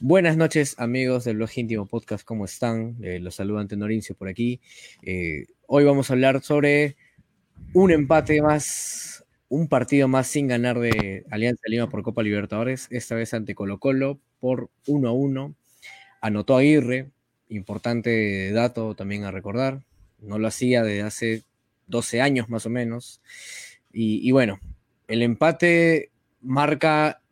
Buenas noches, amigos del blog íntimo podcast, ¿cómo están? Eh, los saluda Ante Norincio por aquí. Eh, hoy vamos a hablar sobre un empate más, un partido más sin ganar de Alianza Lima por Copa Libertadores, esta vez ante Colo Colo por 1 a 1. Anotó Aguirre, importante dato también a recordar, no lo hacía desde hace 12 años más o menos. Y bueno, el empate marca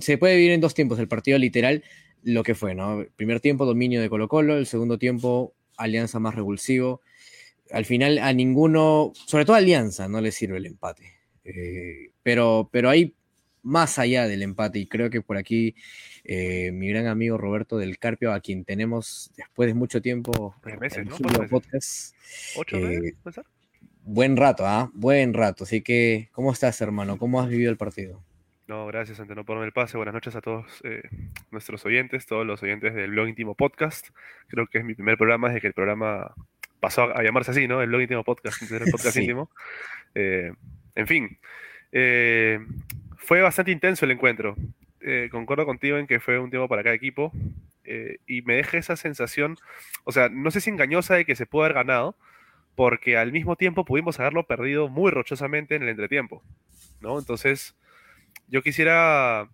se puede vivir en dos tiempos el partido literal, lo que fue, ¿no? primer tiempo, dominio de Colo Colo, el segundo tiempo, alianza más revulsivo. Al final a ninguno, sobre todo a Alianza, no le sirve el empate. Eh, pero, pero hay más allá del empate y creo que por aquí eh, mi gran amigo Roberto del Carpio, a quien tenemos después de mucho tiempo meses, ¿no? podcast. ¿Ocho eh, Buen rato, ¿ah? Buen rato. Así que, ¿cómo estás, hermano? ¿Cómo has vivido el partido? No, gracias, ante no ponerme el pase. Buenas noches a todos eh, nuestros oyentes, todos los oyentes del blog íntimo podcast. Creo que es mi primer programa desde que el programa pasó a, llamarse así, ¿no? El blog íntimo podcast, el podcast íntimo. Eh, en fin, eh, fue bastante intenso el encuentro. concuerdo contigo en que fue un tiempo para cada equipo y me deja esa sensación, o sea, no sé si engañosa de que se pudo haber ganado, porque al mismo tiempo pudimos haberlo perdido muy rochosamente en el entretiempo, ¿no? Entonces yo quisiera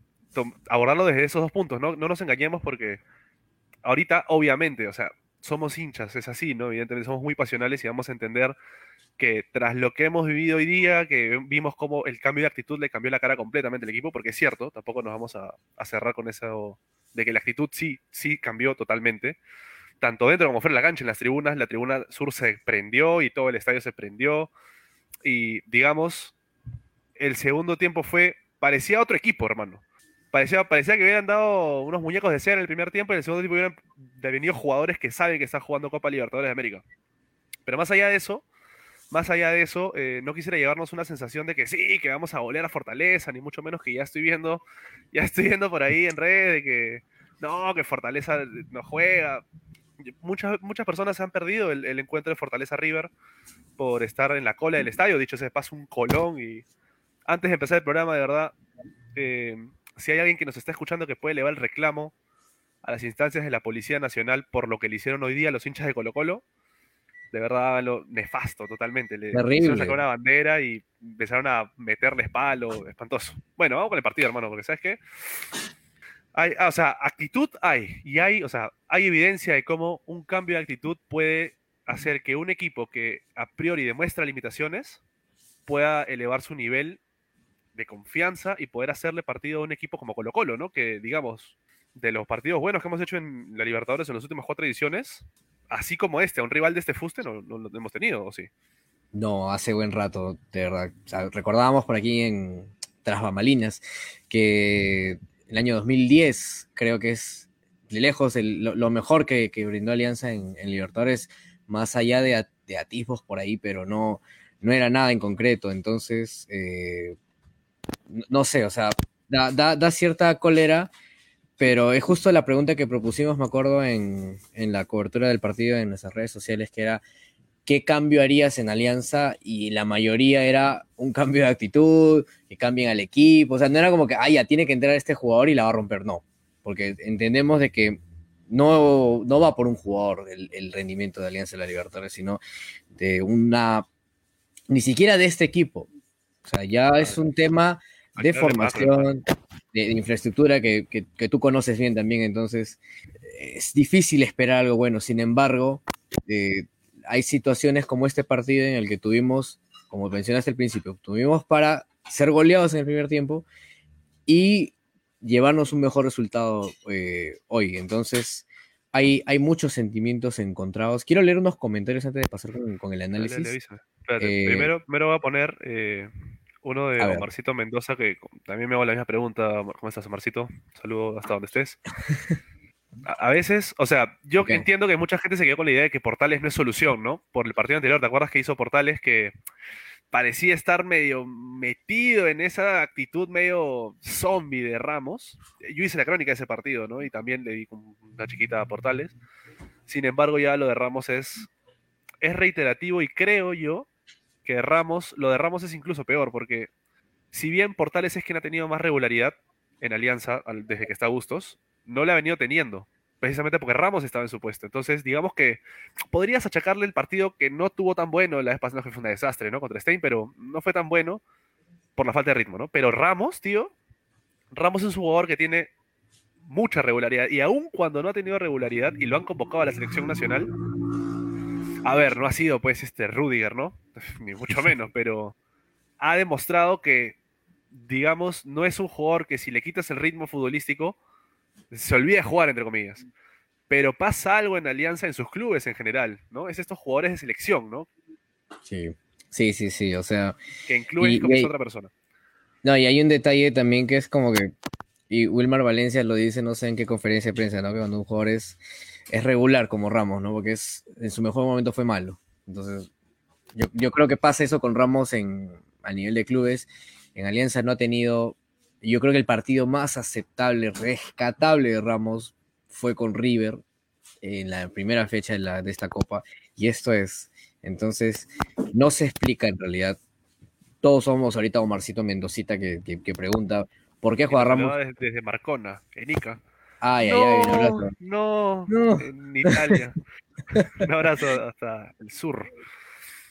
abordarlo desde esos dos puntos, ¿no? No nos engañemos porque ahorita, obviamente, o sea, somos hinchas, es así, ¿no? Evidentemente somos muy pasionales y vamos a entender que tras lo que hemos vivido hoy día, que vimos cómo el cambio de actitud le cambió la cara completamente al equipo, porque es cierto, tampoco nos vamos a, cerrar con eso de que la actitud sí, sí cambió totalmente, tanto dentro como fuera de la cancha, en las tribunas, la tribuna sur se prendió y todo el estadio se prendió, y digamos, el segundo tiempo fue parecía otro equipo, hermano. Parecía, parecía que hubieran dado unos muñecos de cera en el primer tiempo y en el segundo tiempo hubieran venido jugadores que saben que están jugando Copa Libertadores de América. Pero más allá de eso, más allá de eso, eh, no quisiera llevarnos una sensación de que sí, que vamos a golear a Fortaleza, ni mucho menos que ya estoy viendo, ya estoy viendo por ahí en redes de que no, que Fortaleza no juega. Muchas, muchas personas han perdido el, encuentro de Fortaleza River por estar en la cola del estadio. Dicho se pasa un colón y antes de empezar el programa, de verdad, eh, si hay alguien que nos está escuchando que puede elevar el reclamo a las instancias de la Policía Nacional por lo que le hicieron hoy día a los hinchas de Colo Colo, de verdad lo nefasto totalmente. Le Terrible. sacar una bandera y empezaron a meterles palo, espantoso. Bueno, vamos con el partido, hermano, porque ¿sabes qué? Hay, ah, o sea, actitud hay, y hay, o sea, hay evidencia de cómo un cambio de actitud puede hacer que un equipo que a priori demuestra limitaciones pueda elevar su nivel de confianza y poder hacerle partido a un equipo como Colo Colo, ¿no? Que digamos, de los partidos buenos que hemos hecho en la Libertadores en las últimas cuatro ediciones, así como este, a un rival de este fuste no, lo hemos tenido, ¿o sí? No, hace buen rato, de verdad. recordábamos por aquí en Tras Bambalinas que el año 2010 creo que es de lejos lo, mejor que, brindó Alianza en, Libertadores, más allá de, atisbos por ahí, pero no, no era nada en concreto. Entonces, eh, no sé, o sea, da, cierta cólera, pero es justo la pregunta que propusimos, me acuerdo, en, la cobertura del partido en nuestras redes sociales, que era, ¿qué cambio harías en Alianza? Y la mayoría era un cambio de actitud, que cambien al equipo, o sea, no era como que, ah, ya tiene que entrar este jugador y la va a romper, no, porque entendemos de que no, no va por un jugador el, el rendimiento de Alianza de la Libertadores, sino de una, ni siquiera de este equipo, o sea, ya es un tema de formación, de, infraestructura que, tú conoces bien también, entonces es difícil esperar algo bueno. Sin embargo, eh, hay situaciones como este partido en el que tuvimos, como mencionaste al principio, tuvimos para ser goleados en el primer tiempo y llevarnos un mejor resultado eh, hoy. Entonces, hay, hay, muchos sentimientos encontrados. Quiero leer unos comentarios antes de pasar con, el análisis. Eh, primero, primero voy a poner uno de Omarcito Mendoza, que también me hago la misma pregunta. ¿Cómo estás, Omarcito? Saludo hasta donde estés. A, veces, o sea, yo entiendo que mucha gente se quedó con la idea de que Portales no es solución, ¿no? Por el partido anterior, ¿te acuerdas que hizo Portales que parecía estar medio metido en esa actitud medio zombie de Ramos? Yo hice la crónica de ese partido, ¿no? Y también le di una chiquita a Portales. Sin embargo, ya lo de Ramos es, es reiterativo y creo yo que Ramos, lo de Ramos es incluso peor, porque si bien Portales es quien ha tenido más regularidad en Alianza desde que está Bustos, no la ha venido teniendo, precisamente porque Ramos estaba en su puesto. Entonces, digamos que podrías achacarle el partido que no tuvo tan bueno, la vez pasada que fue un desastre, ¿no? Contra Stein, pero no fue tan bueno por la falta de ritmo, ¿no? Pero Ramos, tío, Ramos es un jugador que tiene mucha regularidad. Y aun cuando no ha tenido regularidad y lo han convocado a la selección nacional, a ver, no ha sido pues este Rudiger, ¿no? Ni mucho menos, pero ha demostrado que, digamos, no es un jugador que si le quitas el ritmo futbolístico, se olvida de jugar, entre comillas. Pero pasa algo en Alianza en sus clubes en general, ¿no? Es estos jugadores de selección, ¿no? Sí, sí, sí, sí, o sea... Que incluyen como otra persona. No, y hay un detalle también que es como que y Wilmar Valencia lo dice, no sé en qué conferencia de prensa, ¿no? Que cuando un jugador es, regular como Ramos, ¿no? Porque es, en su mejor momento fue malo. Entonces, yo, creo que pasa eso con Ramos en, a nivel de clubes. En Alianza no ha tenido, yo creo que el partido más aceptable, rescatable de Ramos fue con River en la primera fecha de, la, de esta copa. Y esto es, entonces, no se explica en realidad. Todos somos ahorita Omarcito Mendocita que, que pregunta, ¿Por qué juega Ramos? Desde, Marcona, en Ica. Ay, ay, ay, un abrazo. No, no, en Italia. un abrazo hasta el sur.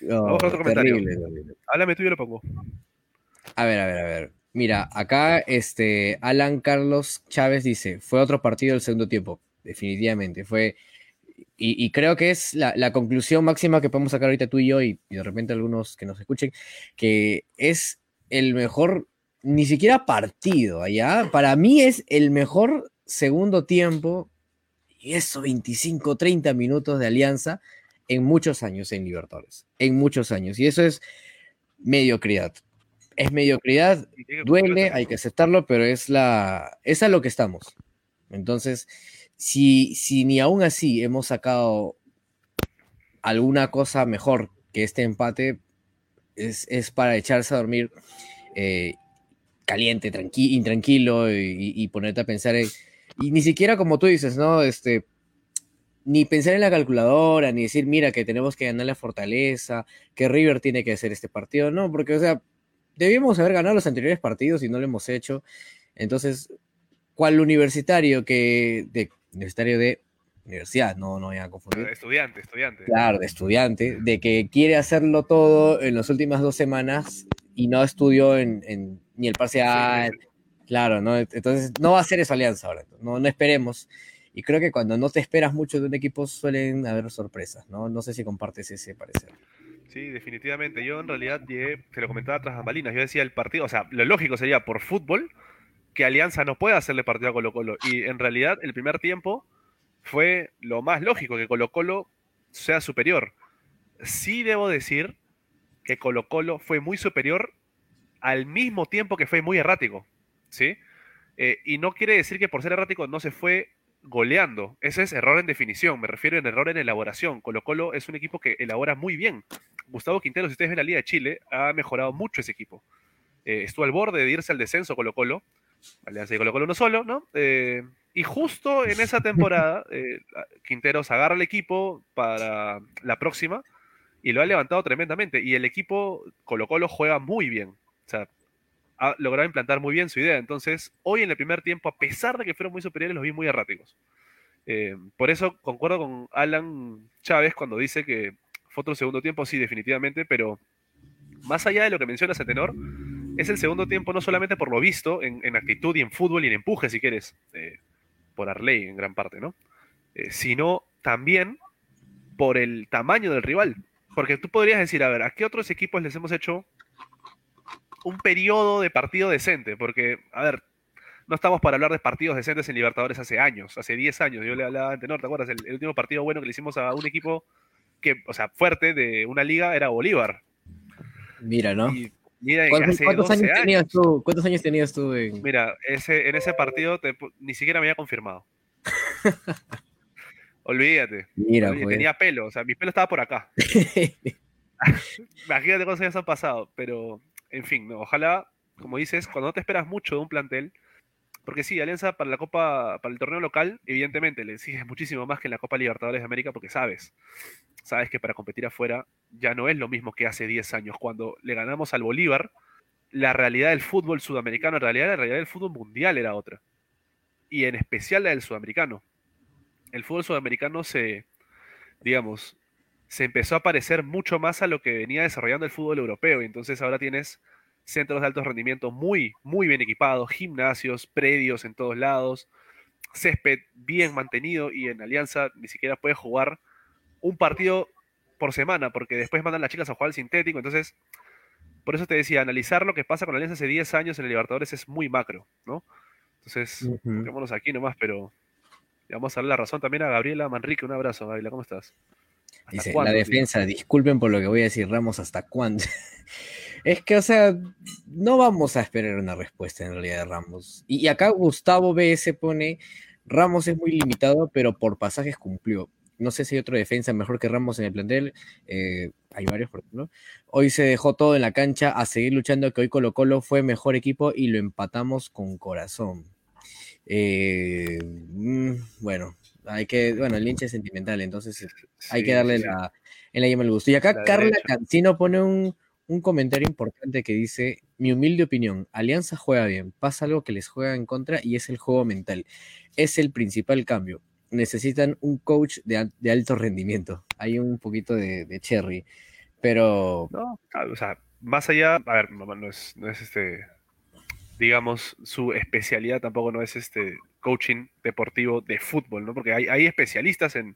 Vamos a otro comentario. Háblame tú y yo lo pongo. A ver, a ver, a ver. Mira, acá este Alan Carlos Chávez dice, fue otro partido del segundo tiempo, definitivamente. Fue, y, creo que es la, conclusión máxima que podemos sacar ahorita tú y yo, y de repente algunos que nos escuchen, que es el mejor ni siquiera partido allá. Para mí es el mejor segundo tiempo y eso 25, 30 minutos de alianza en muchos años en Libertadores. En muchos años. Y eso es mediocridad. Es mediocridad, duele, hay que aceptarlo, pero es la es a lo que estamos. Entonces, si, si ni aún así hemos sacado alguna cosa mejor que este empate, es, para echarse a dormir eh, caliente, intranquilo y, ponerte a pensar en, y ni siquiera como tú dices, ¿no? Este, ni pensar en la calculadora, ni decir, mira, que tenemos que ganar la fortaleza, que River tiene que hacer este partido, no, porque, o sea, debíamos haber ganado los anteriores partidos y no lo hemos hecho. Entonces, ¿cuál universitario que, de, universitario de universidad, no, no voy a confundir. Estudiante, estudiante. Claro, de estudiante, de que quiere hacerlo todo en las últimas dos semanas y no estudió en ni el parcial. Claro, ¿no? Entonces no va a ser esa alianza ahora, no, no esperemos. Y creo que cuando no te esperas mucho de un equipo suelen haber sorpresas, ¿no? No sé si compartes ese parecer. Sí, definitivamente. Yo en realidad llegué, te lo comentaba tras bambalinas, yo decía el partido, o sea, lo lógico sería por fútbol que Alianza no pueda hacerle partido a Colo Colo. Y en realidad el primer tiempo fue lo más lógico, que Colo Colo sea superior. Sí debo decir que Colo Colo fue muy superior al mismo tiempo que fue muy errático, ¿sí? Eh, y no quiere decir que por ser errático no se fue goleando. Ese es error en definición, me refiero en error en elaboración. Colo Colo es un equipo que elabora muy bien. Gustavo Quintero, si ustedes ven la Liga de Chile, ha mejorado mucho ese equipo. Eh, estuvo al borde de irse al descenso Colo Colo, Alianza de Colo Colo no solo, ¿no? Eh, y justo en esa temporada, Quinteros agarra el equipo para la próxima y lo ha levantado tremendamente. Y el equipo Colo Colo juega muy bien. O sea, ha logrado implantar muy bien su idea. Entonces, hoy en el primer tiempo, a pesar de que fueron muy superiores, los vi muy erráticos. Eh, por eso concuerdo con Alan Chávez cuando dice que fue otro segundo tiempo, sí, definitivamente, pero más allá de lo que mencionas a tenor, es el segundo tiempo no solamente por lo visto en, actitud y en fútbol y en empuje, si quieres, eh, por Arley en gran parte, ¿no? Eh, sino también por el tamaño del rival. Porque tú podrías decir, a ver, ¿a qué otros equipos les hemos hecho un periodo de partido decente, porque, a ver, no estamos para hablar de partidos decentes en Libertadores hace años, hace 10 años. Yo le hablaba ante ¿no? ¿te acuerdas? El, último partido bueno que le hicimos a un equipo que, o sea, fuerte de una liga era Bolívar. Mira, ¿no? mira, ¿Cuántos, años tenías tú? ¿Cuántos años tenías tú? Mira, ese, en ese partido ni siquiera me había confirmado. Olvídate. Mira, pues. Tenía pelo, o sea, mi pelo estaba por acá. Imagínate cuántos años han pasado, pero en fin, ojalá, como dices, cuando no te esperas mucho de un plantel, porque sí, Alianza para la Copa, para el torneo local, evidentemente le exiges muchísimo más que en la Copa Libertadores de América, porque sabes, sabes que para competir afuera ya no es lo mismo que hace 10 años. Cuando le ganamos al Bolívar, la realidad del fútbol sudamericano, en realidad la realidad del fútbol mundial era otra. y en especial la del sudamericano. El fútbol sudamericano se, digamos, se empezó a parecer mucho más a lo que venía desarrollando el fútbol europeo. Y entonces ahora tienes centros de alto rendimiento muy, muy bien equipados, gimnasios, predios en todos lados, césped bien mantenido y en Alianza ni siquiera puedes jugar un partido por semana porque después mandan las chicas a jugar al sintético. Entonces, por eso te decía, analizar lo que pasa con Alianza hace 10 años en el Libertadores es muy macro, ¿no? Entonces, uh aquí nomás, pero vamos a darle la razón también a Gabriela Manrique. Un abrazo, Gabriela, ¿cómo estás? Dice, la defensa, disculpen por lo que voy a decir, Ramos, ¿hasta cuándo? es que, o sea, no vamos a esperar una respuesta en realidad de Ramos. Y, acá Gustavo BS pone, Ramos es muy limitado, pero por pasajes cumplió. No sé si hay otro defensa mejor que Ramos en el plantel. Eh, hay varios, por ejemplo. Hoy se dejó todo en la cancha a seguir luchando, que hoy Colo Colo fue mejor equipo y lo empatamos con corazón. Eh, mm, bueno, hay que, bueno, el hincha es sentimental, entonces eh, hay que darle la, en la llama el gusto. Y acá Carla Cancino pone un, comentario importante que dice, mi humilde opinión, Alianza juega bien, pasa algo que les juega en contra y es el juego mental. Es el principal cambio. Necesitan un coach de, alto rendimiento. Hay un poquito de, cherry, pero... No, o sea, más allá, a ver, no es, no es este, digamos, su especialidad tampoco no es este coaching deportivo de fútbol, ¿no? Porque hay, especialistas en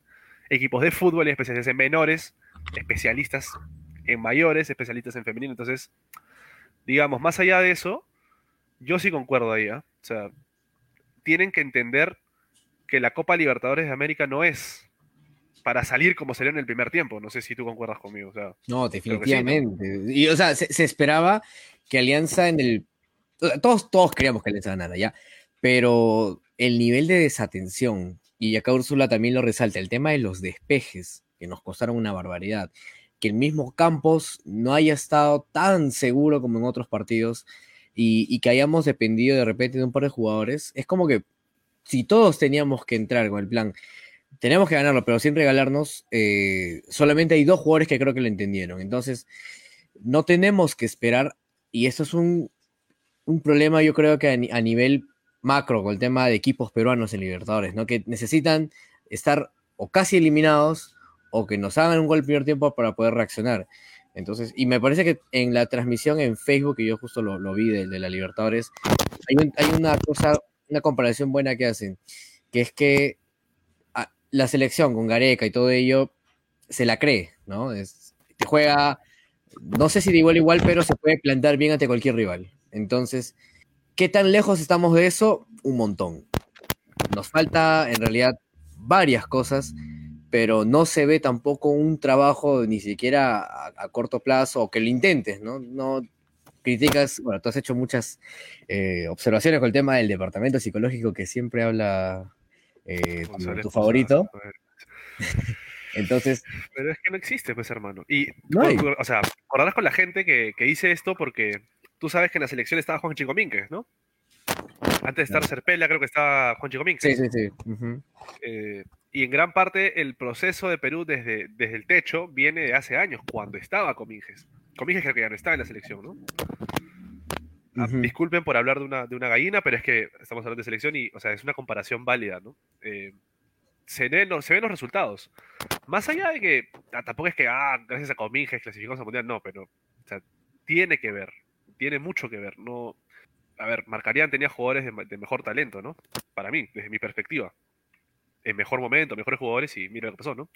equipos de fútbol, hay especialistas en menores, especialistas en mayores, especialistas en femenino. Entonces, digamos, más allá de eso, yo sí concuerdo ahí, ¿eh? O sea, tienen que entender que la Copa Libertadores de América no es para salir como salió en el primer tiempo. No sé si tú concuerdas conmigo. no, definitivamente. Y, o sea, se, esperaba que Alianza en el. Todos, todos queríamos que Alianza ganara, ya. Pero el nivel de desatención, y acá Úrsula también lo resalta, el tema de los despejes, que nos costaron una barbaridad, que el mismo Campos no haya estado tan seguro como en otros partidos y, que hayamos dependido de repente de un par de jugadores, es como que si todos teníamos que entrar con el plan, tenemos que ganarlo, pero sin regalarnos, eh, solamente hay dos jugadores que creo que lo entendieron. Entonces, no tenemos que esperar, y eso es un, un problema yo creo que a nivel macro con el tema de equipos peruanos en Libertadores, ¿no? Que necesitan estar o casi eliminados o que nos hagan un gol primer tiempo para poder reaccionar. Entonces, y me parece que en la transmisión en Facebook, que yo justo lo, vi de, de, la Libertadores, hay, una cosa, una comparación buena que hacen, que es que la selección con Gareca y todo ello se la cree, ¿no? Es, te juega, no sé si de igual igual, pero se puede plantar bien ante cualquier rival. Entonces, ¿Qué tan lejos estamos de eso? Un montón. Nos falta en realidad varias cosas, pero no se ve tampoco un trabajo ni siquiera a, corto plazo o que lo intentes, ¿no? No criticas, bueno, tú has hecho muchas eh, observaciones con el tema del departamento psicológico que siempre habla eh, tu, favorito. Entonces. Pero es que no existe, pues, hermano. Y, o sea, acordarás con la gente que, que dice esto porque Tú sabes que en la selección estaba Juan Chico Mínquez, ¿no? Antes de estar Serpela, creo que estaba Juan Chico Mínquez. Sí, sí, sí. Eh, y en gran parte el proceso de Perú desde, desde el techo viene de hace años, cuando estaba Comínguez. Comínguez creo que ya no está en la selección, ¿no? Ah, disculpen por hablar de una, de una gallina, pero es que estamos hablando de selección y, o sea, es una comparación válida, ¿no? Eh, se, ven, se ven los resultados. Más allá de que ah, tampoco es que, ah, gracias a Comínguez clasificamos al mundial, no, pero, o sea, tiene que ver tiene mucho que ver. No, a ver, Marcarían tenía jugadores de, mejor talento, ¿no? Para mí, desde mi perspectiva. En mejor momento, mejores jugadores y mira lo que pasó, ¿no?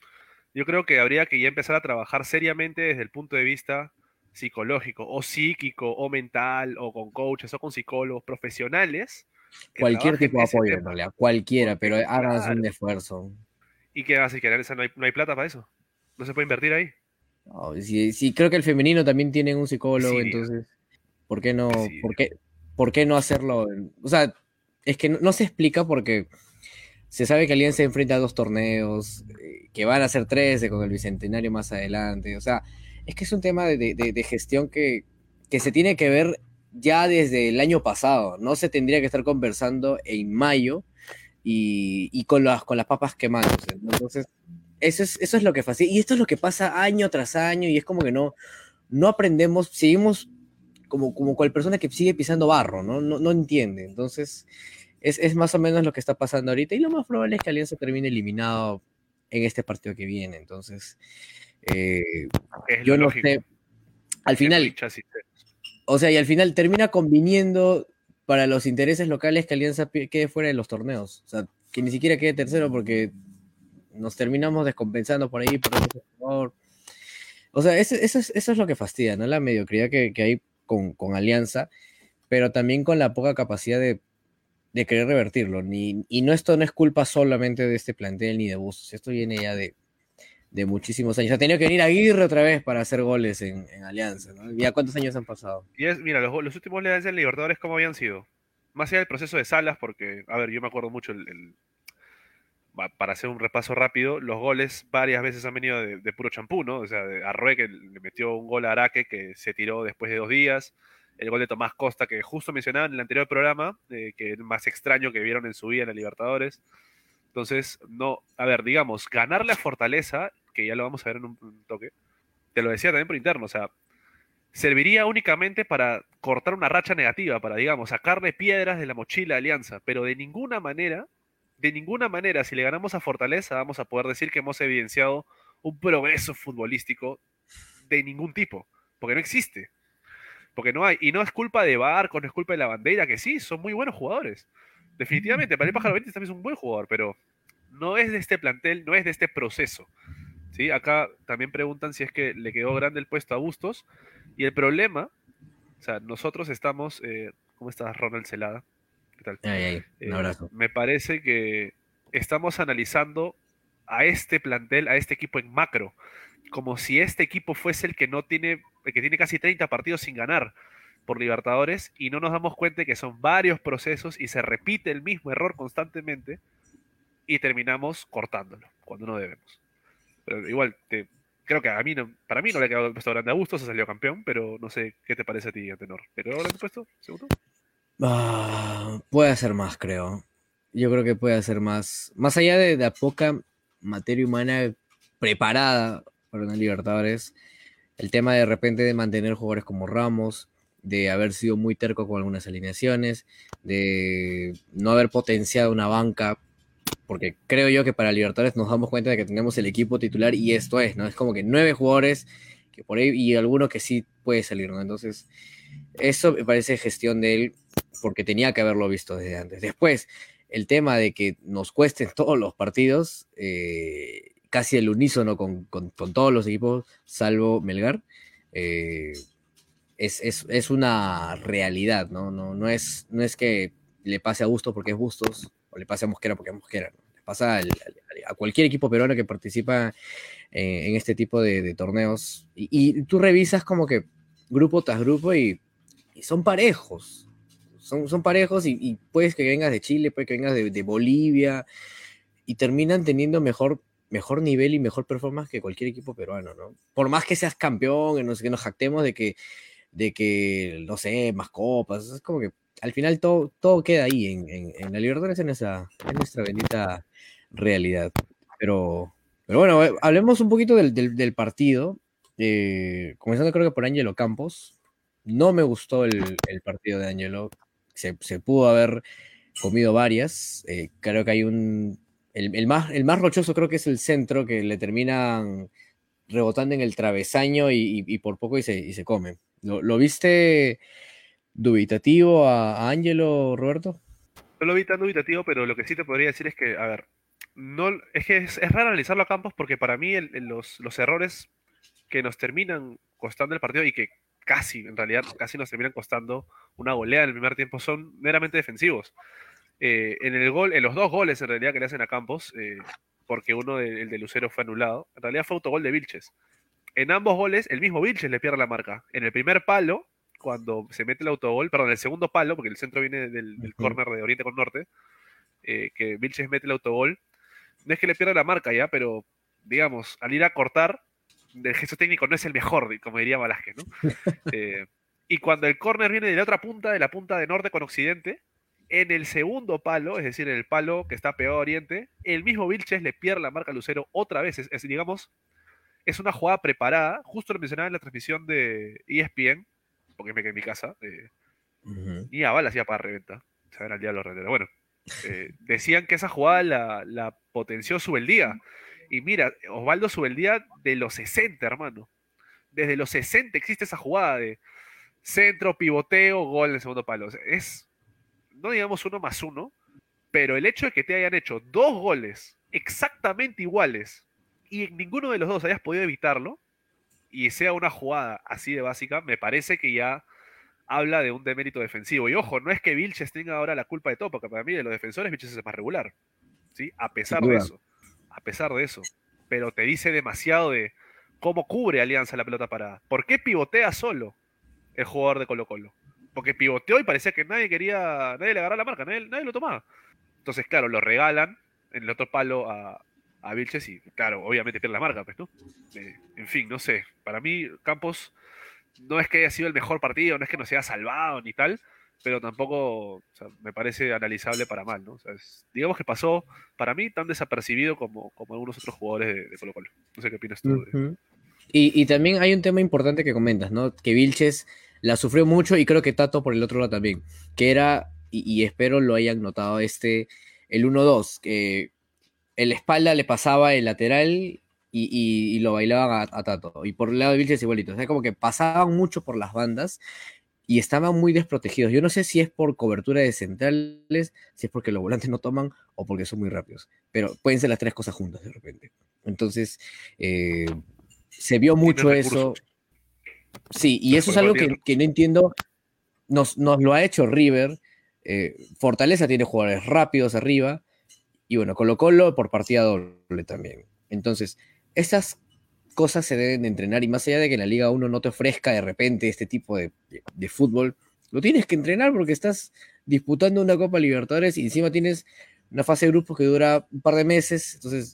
Yo creo que habría que ya empezar a trabajar seriamente desde el punto de vista psicológico o psíquico o mental o con coaches o con psicólogos profesionales. Cualquier tipo de apoyo, en realidad, cualquiera, pero hagan un esfuerzo. ¿Y qué haces? ¿Que no hay, no hay plata para eso? ¿No se puede invertir ahí? sí, creo que el femenino también tiene un psicólogo, entonces. ¿Por qué no, por qué, por qué no hacerlo? O sea, es que no, se explica porque se sabe que Alianza enfrenta a dos torneos, eh, que van a ser 13 con el Bicentenario más adelante. O sea, es que es un tema de, gestión que, que, se tiene que ver ya desde el año pasado. No se tendría que estar conversando en mayo y, con, las, con las papas quemadas. Entonces, eso es, eso es lo que pasa. Y esto es lo que pasa año tras año y es como que no, no aprendemos, seguimos como, como cual persona que sigue pisando barro, ¿no? No, entiende. Entonces, es, más o menos lo que está pasando ahorita y lo más probable es que Alianza termine eliminado en este partido que viene. Entonces, eh, yo no sé. Al final, o sea, y al final termina conviniendo para los intereses locales que Alianza quede fuera de los torneos. O sea, que ni siquiera quede tercero porque nos terminamos descompensando por ahí. Por O sea, eso, es, lo que fastidia, ¿no? La mediocridad que, hay con, Alianza, pero también con la poca capacidad de, querer revertirlo. Ni, y no esto no es culpa solamente de este plantel ni de Bustos, esto viene ya de, de muchísimos años. Ha tenido que venir Aguirre otra vez para hacer goles en, Alianza. ¿no? ¿Ya cuántos años han pasado? Y es, mira, los, últimos goles de Libertadores, ¿cómo habían sido? Más allá del proceso de Salas, porque, a ver, yo me acuerdo mucho, el, para hacer un repaso rápido, los goles varias veces han venido de, puro champú, ¿no? O sea, de Arrué que le metió un gol a Araque que se tiró después de dos días. El gol de Tomás Costa, que justo mencionaban en el anterior programa, eh, que es más extraño que vieron en su vida en la Libertadores. Entonces, no, a ver, digamos, ganarle a Fortaleza que ya lo vamos a ver en un, toque, te lo decía también por interno, o sea, serviría únicamente para cortar una racha negativa, para, digamos, sacarle piedras de la mochila de Alianza, pero de ninguna manera, de ninguna manera, si le ganamos a Fortaleza, vamos a poder decir que hemos evidenciado un progreso futbolístico de ningún tipo, porque no existe. Porque no hay, y no es culpa de Barco, no es culpa de la bandera, que sí, son muy buenos jugadores. Definitivamente, para el Pájaro 20 también es un buen jugador, pero no es de este plantel, no es de este proceso. ¿sí? Acá también preguntan si es que le quedó grande el puesto a Bustos. Y el problema, o sea, nosotros estamos, eh, ¿cómo estás Ronald Celada? ¿Qué tal? un eh, abrazo. me parece que estamos analizando a este plantel, a este equipo en macro, como si este equipo fuese el que no tiene, el que tiene casi 30 partidos sin ganar por Libertadores y no nos damos cuenta que son varios procesos y se repite el mismo error constantemente y terminamos cortándolo cuando no debemos. Pero igual, te, creo que a mí no, para mí no le ha quedado el puesto grande a gusto, se salió campeón, pero no sé qué te parece a ti, Tenor. ¿Pero ahora tu puesto? ¿Segundo? Ah, puede hacer más, creo. Yo creo que puede hacer más. Más allá de la poca materia humana preparada para una Libertadores, el tema de repente de mantener jugadores como Ramos, de haber sido muy terco con algunas alineaciones, de no haber potenciado una banca porque creo yo que para Libertadores nos damos cuenta de que tenemos el equipo titular y esto es, ¿no? Es como que nueve jugadores que por ahí y alguno que sí puede salir, ¿no? Entonces, eso me parece gestión de él porque tenía que haberlo visto desde antes. Después, el tema de que nos cuesten todos los partidos, eh, casi el unísono con, todos los equipos, salvo Melgar, eh, es, una realidad, ¿no? No, no, es, no es que le pase a Bustos porque es Bustos, o le pase a Mosquera porque es Mosquera, le pasa a cualquier equipo peruano que participa eh, en este tipo de, torneos. Y, tú revisas como que grupo tras grupo y, son parejos. Son, son parejos y, puedes que vengas de Chile, puede que vengas de, Bolivia y terminan teniendo mejor mejor nivel y mejor performance que cualquier equipo peruano, ¿no? Por más que seas campeón, que nos jactemos de que, de que, no sé, más copas, es como que al final todo, todo queda ahí en, en, la Libertadores, en, esa, en nuestra bendita realidad. Pero, pero bueno, eh, hablemos un poquito del, del, partido. Eh, comenzando creo que por Angelo Campos. No me gustó el, el partido de Angelo. Se, pudo haber comido varias. Eh, creo que hay un... El, más, el más rochoso creo que es el centro, que le terminan rebotando en el travesaño y, por poco y se, y se come. ¿Lo, ¿Lo, viste dubitativo a, Ángelo, Roberto? No lo vi tan dubitativo, pero lo que sí te podría decir es que, a ver, no, es que es, raro analizarlo a Campos porque para mí los, los, errores que nos terminan costando el partido y que casi, en realidad, casi nos terminan costando una goleada en el primer tiempo son meramente defensivos. Eh, en el gol, en los dos goles en realidad que le hacen a Campos, eh, porque uno el de Lucero fue anulado, en realidad fue autogol de Vilches. En ambos goles, el mismo Vilches le pierde la marca. En el primer palo, cuando se mete el autogol, perdón, el segundo palo, porque el centro viene del, del córner de Oriente con Norte, eh, que Vilches mete el autogol, no es que le pierda la marca ya, pero digamos, al ir a cortar, el gesto técnico no es el mejor, como diría Velázquez, ¿no? Eh, y cuando el córner viene de la otra punta, de la punta de norte con occidente, en el segundo palo, es decir, en el palo que está pegado a oriente, el mismo Vilches le pierde la marca a Lucero otra vez. Es, digamos, es una jugada preparada, justo lo mencionaba en la transmisión de ESPN, porque me quedé en mi casa, eh, y a balas ya para reventa. Se ven al diablo Bueno, Eh, decían que esa jugada la, la potenció Subeldía. Y mira, Osvaldo Subeldía de los 60, hermano. Desde los 60 existe esa jugada de centro, pivoteo, gol en el segundo palo. es, no digamos uno más uno, pero el hecho de que te hayan hecho dos goles exactamente iguales y en ninguno de los dos hayas podido evitarlo, y sea una jugada así de básica, me parece que ya habla de un demérito defensivo. Y ojo, no es que Vilches tenga ahora la culpa de todo, porque para mí de los defensores Vilches es más regular. ¿sí? A pesar de eso. A pesar de eso. Pero te dice demasiado de cómo cubre Alianza la pelota parada. ¿Por qué pivotea solo el jugador de Colo Colo? Porque pivoteó y parecía que nadie quería, nadie le agarraba la marca, nadie, nadie lo tomaba. Entonces, claro, lo regalan en el otro palo a, a Vilches y, claro, obviamente pierde la marca, pues, ¿no? Eh, en fin, no sé. Para mí, Campos no es que haya sido el mejor partido, no es que nos haya salvado ni tal, pero tampoco me parece analizable para mal, ¿no? digamos que pasó, para mí, tan desapercibido como, como algunos otros jugadores de, Colo Colo. No sé qué opinas tú. y, y, también hay un tema importante que comentas, ¿no? Que Vilches la sufrió mucho y creo que Tato por el otro lado también, que era, y, espero lo hayan notado, este, el 1-2, que el espalda le pasaba el lateral y, lo bailaban a, Tato. Y por el lado de Vilches igualito. O sea, como que pasaban mucho por las bandas y estaban muy desprotegidos. Yo no sé si es por cobertura de centrales, si es porque los volantes no toman o porque son muy rápidos. Pero pueden ser las tres cosas juntas de repente. Entonces, eh, se vio mucho eso. Sí, y eso es algo que, no entiendo. Nos, nos, lo ha hecho River. Eh, Fortaleza tiene jugadores rápidos arriba. Y bueno, Colo Colo por partida doble también. Entonces, esas cosas se deben de entrenar y más allá de que la Liga 1 no te ofrezca de repente este tipo de, fútbol, lo tienes que entrenar porque estás disputando una Copa Libertadores y encima tienes una fase de grupos que dura un par de meses, entonces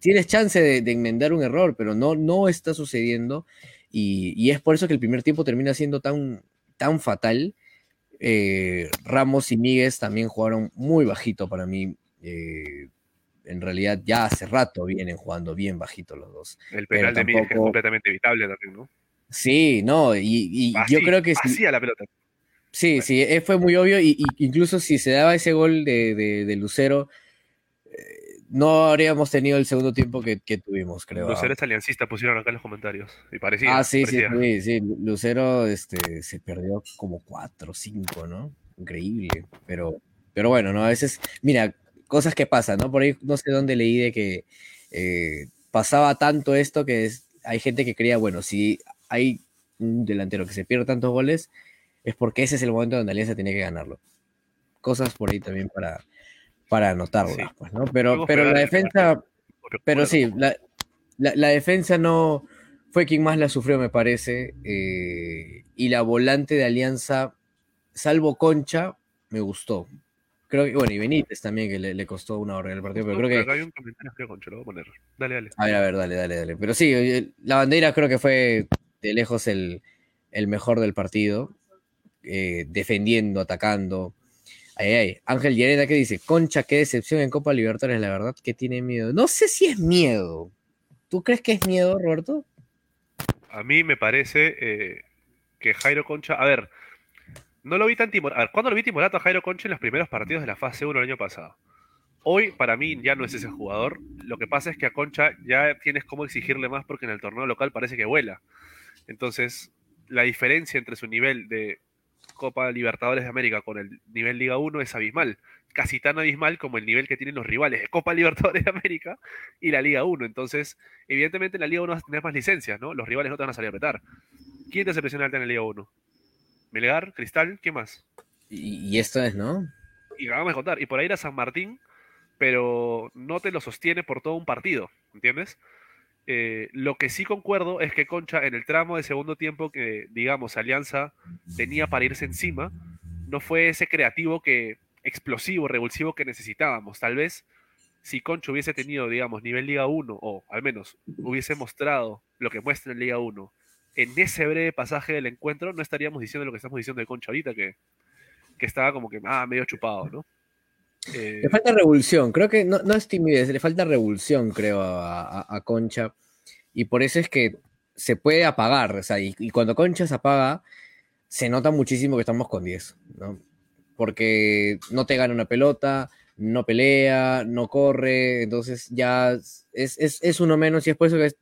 tienes chance de, enmendar un error, pero no, no está sucediendo y, es por eso que el primer tiempo termina siendo tan, tan fatal. Eh, Ramos y Míguez también jugaron muy bajito para mí. Eh, en realidad ya hace rato vienen jugando bien bajito los dos. El penal de Miguel es completamente evitable también, ¿no? Sí, no, y, yo creo que sí. a la pelota. Sí, sí, eh, fue muy obvio, y, incluso si se daba ese gol de, Lucero, eh, no habríamos tenido el segundo tiempo que, tuvimos, creo. Lucero es aliancista, pusieron acá en los comentarios. Y parecía. Ah, sí, sí, sí, Lucero este, se perdió como cuatro, cinco, ¿no? Increíble. Pero, pero bueno, ¿no? A veces, mira, cosas que pasan, ¿no? Por ahí no sé dónde leí de que eh, pasaba tanto esto que hay gente que creía, bueno, si hay un delantero que se pierde tantos goles, es porque ese es el momento donde Alianza tiene que ganarlo. Cosas por ahí también para, para anotarlas, pues, ¿no? Pero, pero la defensa, pero sí, la, defensa no fue quien más la sufrió, me parece, eh, y la volante de Alianza, salvo Concha, me gustó. Creo que, bueno, y Benítez también, que le, costó una hora en el partido, pero creo que. hay un comentario que Concho, lo voy a poner. Dale, dale. A ver, a ver, dale, dale, dale. Pero sí, la bandera creo que fue de lejos el, mejor del partido, eh, defendiendo, atacando. Ay, ay. Ángel Llerena, ¿qué dice? Concha, qué decepción en Copa Libertadores, la verdad que tiene miedo. No sé si es miedo. ¿Tú crees que es miedo, Roberto? A mí me parece eh, que Jairo Concha. A ver, no lo vi tan timorato. A ver, ¿cuándo lo vi timorato a Jairo Concha en los primeros partidos de la fase 1 el año pasado? Hoy, para mí, ya no es ese jugador. Lo que pasa es que a Concha ya tienes cómo exigirle más porque en el torneo local parece que vuela. Entonces, la diferencia entre su nivel de Copa Libertadores de América con el nivel Liga 1 es abismal. Casi tan abismal como el nivel que tienen los rivales de Copa Libertadores de América y la Liga 1. Entonces, evidentemente en la Liga 1 vas a tener más licencias, ¿no? Los rivales no te van a salir a apretar. ¿Quién te hace alta en la Liga 1? Melgar, Cristal, ¿qué más? Y, esto es, ¿no? Y vamos a contar, y por ahí era San Martín, pero no te lo sostiene por todo un partido, ¿entiendes? Eh, lo que sí concuerdo es que Concha en el tramo de segundo tiempo que, digamos, Alianza tenía para irse encima, no fue ese creativo que explosivo, revulsivo que necesitábamos. Tal vez si Concha hubiese tenido, digamos, nivel Liga 1, o al menos hubiese mostrado lo que muestra en Liga 1 en ese breve pasaje del encuentro no estaríamos diciendo lo que estamos diciendo de Concha ahorita, que, estaba como que ah, medio chupado, ¿no? Eh, le falta revulsión, creo que no, es timidez, le falta revulsión, creo, a, Concha. Y por eso es que se puede apagar, o sea, y, cuando Concha se apaga, se nota muchísimo que estamos con 10, ¿no? porque no te gana una pelota, no pelea, no corre, entonces ya es, es, uno menos y es por eso que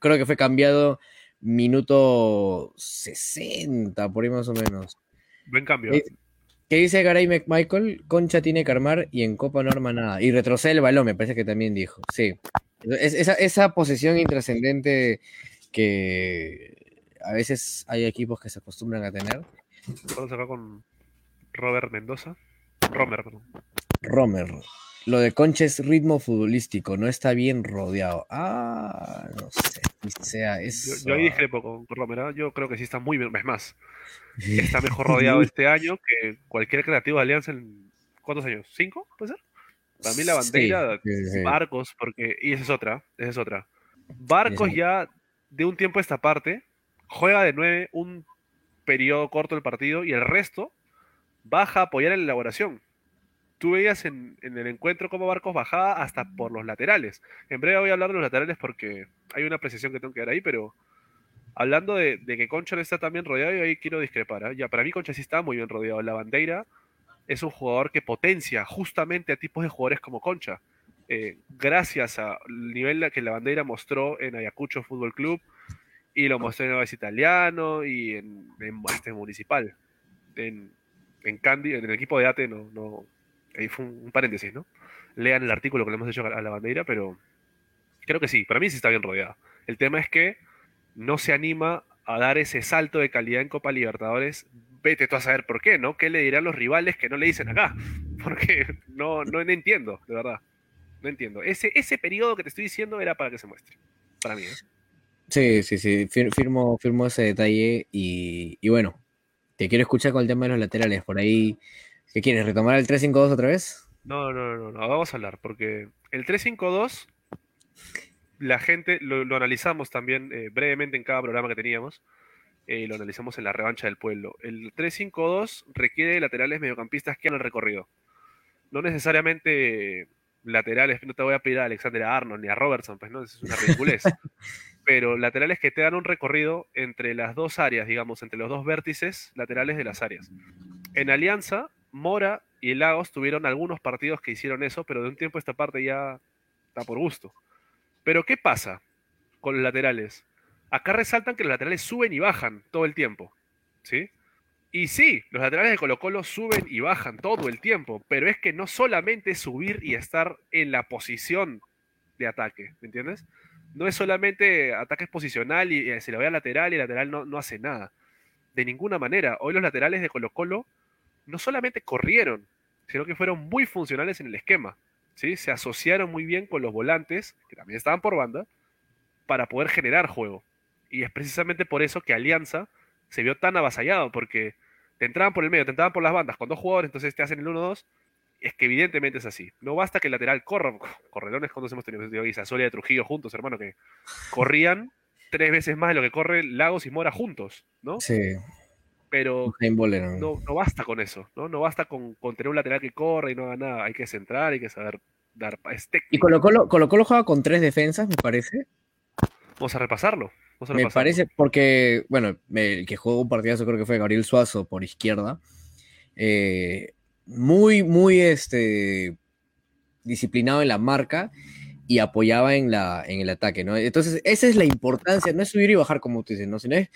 creo que fue cambiado minuto 60, por ahí más o menos. Buen cambio. Eh, ¿Qué dice Garay McMichael? Concha tiene que armar y en Copa no arma nada. Y retrocede el balón, me parece que también dijo. Sí. esa, esa posición intrascendente que a veces hay equipos que se acostumbran a tener. Vamos acá con Robert Mendoza. Romer, perdón. Romer. Lo de Concha es ritmo futbolístico, no está bien rodeado. Ah, no sé. Sea eso. Yo, ahí discrepo con Romer. ¿ah? Yo creo que sí está muy bien. Es más, está mejor rodeado este año que cualquier creativo de Alianza en. ¿Cuántos años? ¿Cinco? ¿Puede ser? Para mí la bandera, Barcos, porque. Y esa es otra. Esa es otra. Barcos ya de un tiempo a esta parte juega de nueve un periodo corto del partido y el resto baja a apoyar en la elaboración. Tú veías en, el encuentro cómo Barcos bajaba hasta por los laterales. En breve voy a hablar de los laterales porque hay una apreciación que tengo que dar ahí, pero hablando de, que Concha no está tan bien rodeado, y ahí quiero discrepar. ¿eh? Ya, para mí Concha sí está muy bien rodeado. La bandera es un jugador que potencia justamente a tipos de jugadores como Concha. Eh, gracias al nivel que la bandera mostró en Ayacucho Fútbol Club y lo mostró en el Italiano y en, en, este municipal. En, en Candy, en el equipo de ATE, no, no, ahí fue un, paréntesis, ¿no? Lean el artículo que le hemos hecho a la bandera, pero creo que sí, para mí sí está bien rodeada. El tema es que no se anima a dar ese salto de calidad en Copa Libertadores. Vete tú a saber por qué, ¿no? ¿Qué le dirán los rivales que no le dicen acá? Porque no, no entiendo, de verdad. No entiendo. Ese, ese periodo que te estoy diciendo era para que se muestre. Para mí, ¿eh? Sí, sí, sí. Firmo, firmo ese detalle y, y bueno, te quiero escuchar con el tema de los laterales. Por ahí ¿Qué quieres? ¿Retomar el 3-5-2 otra vez? No, no, no, no, vamos a hablar, porque el 3-5-2, la gente lo, analizamos también eh, brevemente en cada programa que teníamos, eh, y lo analizamos en la revancha del pueblo. El 3-5-2 requiere laterales mediocampistas que hagan el recorrido. No necesariamente laterales, no te voy a pedir a Alexander Arnold ni a Robertson, pues no, es una ridiculez. pero laterales que te dan un recorrido entre las dos áreas, digamos, entre los dos vértices laterales de las áreas. En Alianza, Mora y Lagos tuvieron algunos partidos que hicieron eso, pero de un tiempo esta parte ya está por gusto. Pero ¿qué pasa con los laterales? Acá resaltan que los laterales suben y bajan todo el tiempo, ¿sí? Y sí, los laterales de Colo Colo suben y bajan todo el tiempo, pero es que no solamente es subir y estar en la posición de ataque, ¿me entiendes? No es solamente ataque posicional y, eh, se le ve lateral y el lateral no, no hace nada. De ninguna manera. Hoy los laterales de Colo Colo no solamente corrieron, sino que fueron muy funcionales en el esquema. ¿sí? Se asociaron muy bien con los volantes, que también estaban por banda, para poder generar juego. Y es precisamente por eso que Alianza se vio tan avasallado, porque te entraban por el medio, te entraban por las bandas con dos jugadores, entonces te hacen el 1-2. Es que evidentemente es así. No basta que el lateral corra, correlones cuando hemos tenido y Solia de Trujillo juntos, hermano, que corrían tres veces más de lo que corre Lagos y Mora juntos, ¿no? Sí pero no, no, basta con eso, ¿no? No basta con, tener un lateral que corre y no haga nada. Hay que centrar, hay que saber dar. y Colo Colo, Colo Colo juega con tres defensas, me parece. Vamos a repasarlo. Me parece, porque, bueno, el que jugó un partidazo creo que fue Gabriel Suazo por izquierda. Eh, muy, muy este, disciplinado en la marca y apoyaba en, la, en el ataque, ¿no? Entonces, esa es la importancia, no es subir y bajar como tú dices, ¿no? Sino es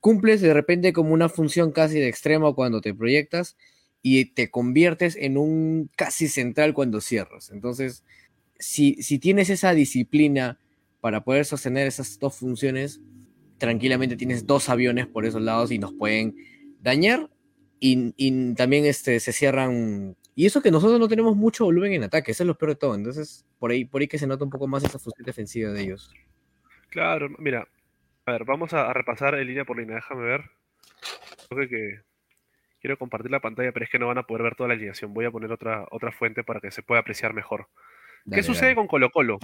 cumples de repente como una función casi de extremo cuando te proyectas y te conviertes en un casi central cuando cierras. Entonces, si, si tienes esa disciplina para poder sostener esas dos funciones, tranquilamente tienes dos aviones por esos lados y nos pueden dañar y, también este, se cierran. Y eso que nosotros no tenemos mucho volumen en ataque, eso es lo peor de todo. Entonces, por ahí, por ahí que se nota un poco más esa función defensiva de ellos. Claro, mira, a ver, vamos a, repasar en línea por línea. Déjame ver. Creo que quiero compartir la pantalla, pero es que no van a poder ver toda la alineación. Voy a poner otra, otra fuente para que se pueda apreciar mejor. ¿Qué sucede con Colo Colo?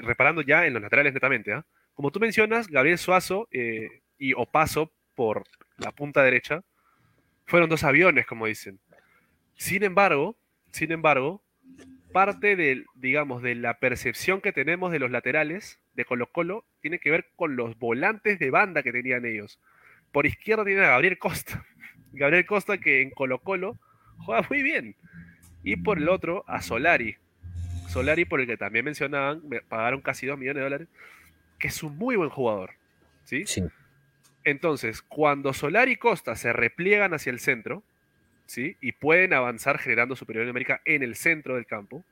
Reparando ya en los laterales netamente. ¿ah? Como tú mencionas, Gabriel Suazo eh, y Opaso por la punta derecha fueron dos aviones, como dicen. Sin embargo, sin embargo, parte del, digamos, de la percepción que tenemos de los laterales de Colo Colo tiene que ver con los volantes de banda que tenían ellos. Por izquierda tiene a Gabriel Costa. Gabriel Costa que en Colo Colo juega muy bien. Y por el otro, a Solari. Solari, por el que también mencionaban, me pagaron casi 2 millones de dólares, que es un muy buen jugador. ¿sí? Sí. Entonces, cuando Solari y Costa se repliegan hacia el centro, ¿sí? Y pueden avanzar generando superioridad numérica en el centro del campo,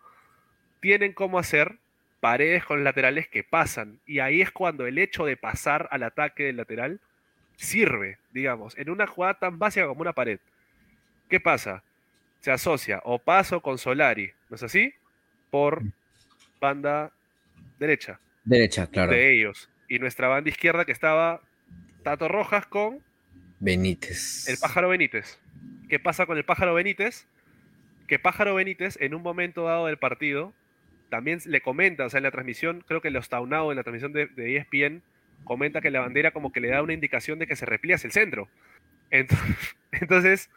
tienen cómo hacer paredes con laterales que pasan. Y ahí es cuando el hecho de pasar al ataque del lateral sirve, digamos, en una jugada tan básica como una pared. ¿Qué pasa? Se asocia o paso con Solari, ¿no es así? Por banda derecha. Derecha, claro. De ellos. Y nuestra banda izquierda que estaba Tato Rojas con Benítez. el pájaro Benítez. ¿Qué pasa con el pájaro Benítez? Que pájaro Benítez en un momento dado del partido también le comenta, o sea, en la transmisión, creo que los Taunao en la transmisión de, de ESPN comenta que la bandera como que le da una indicación de que se repliegue hacia el centro. Entonces, entonces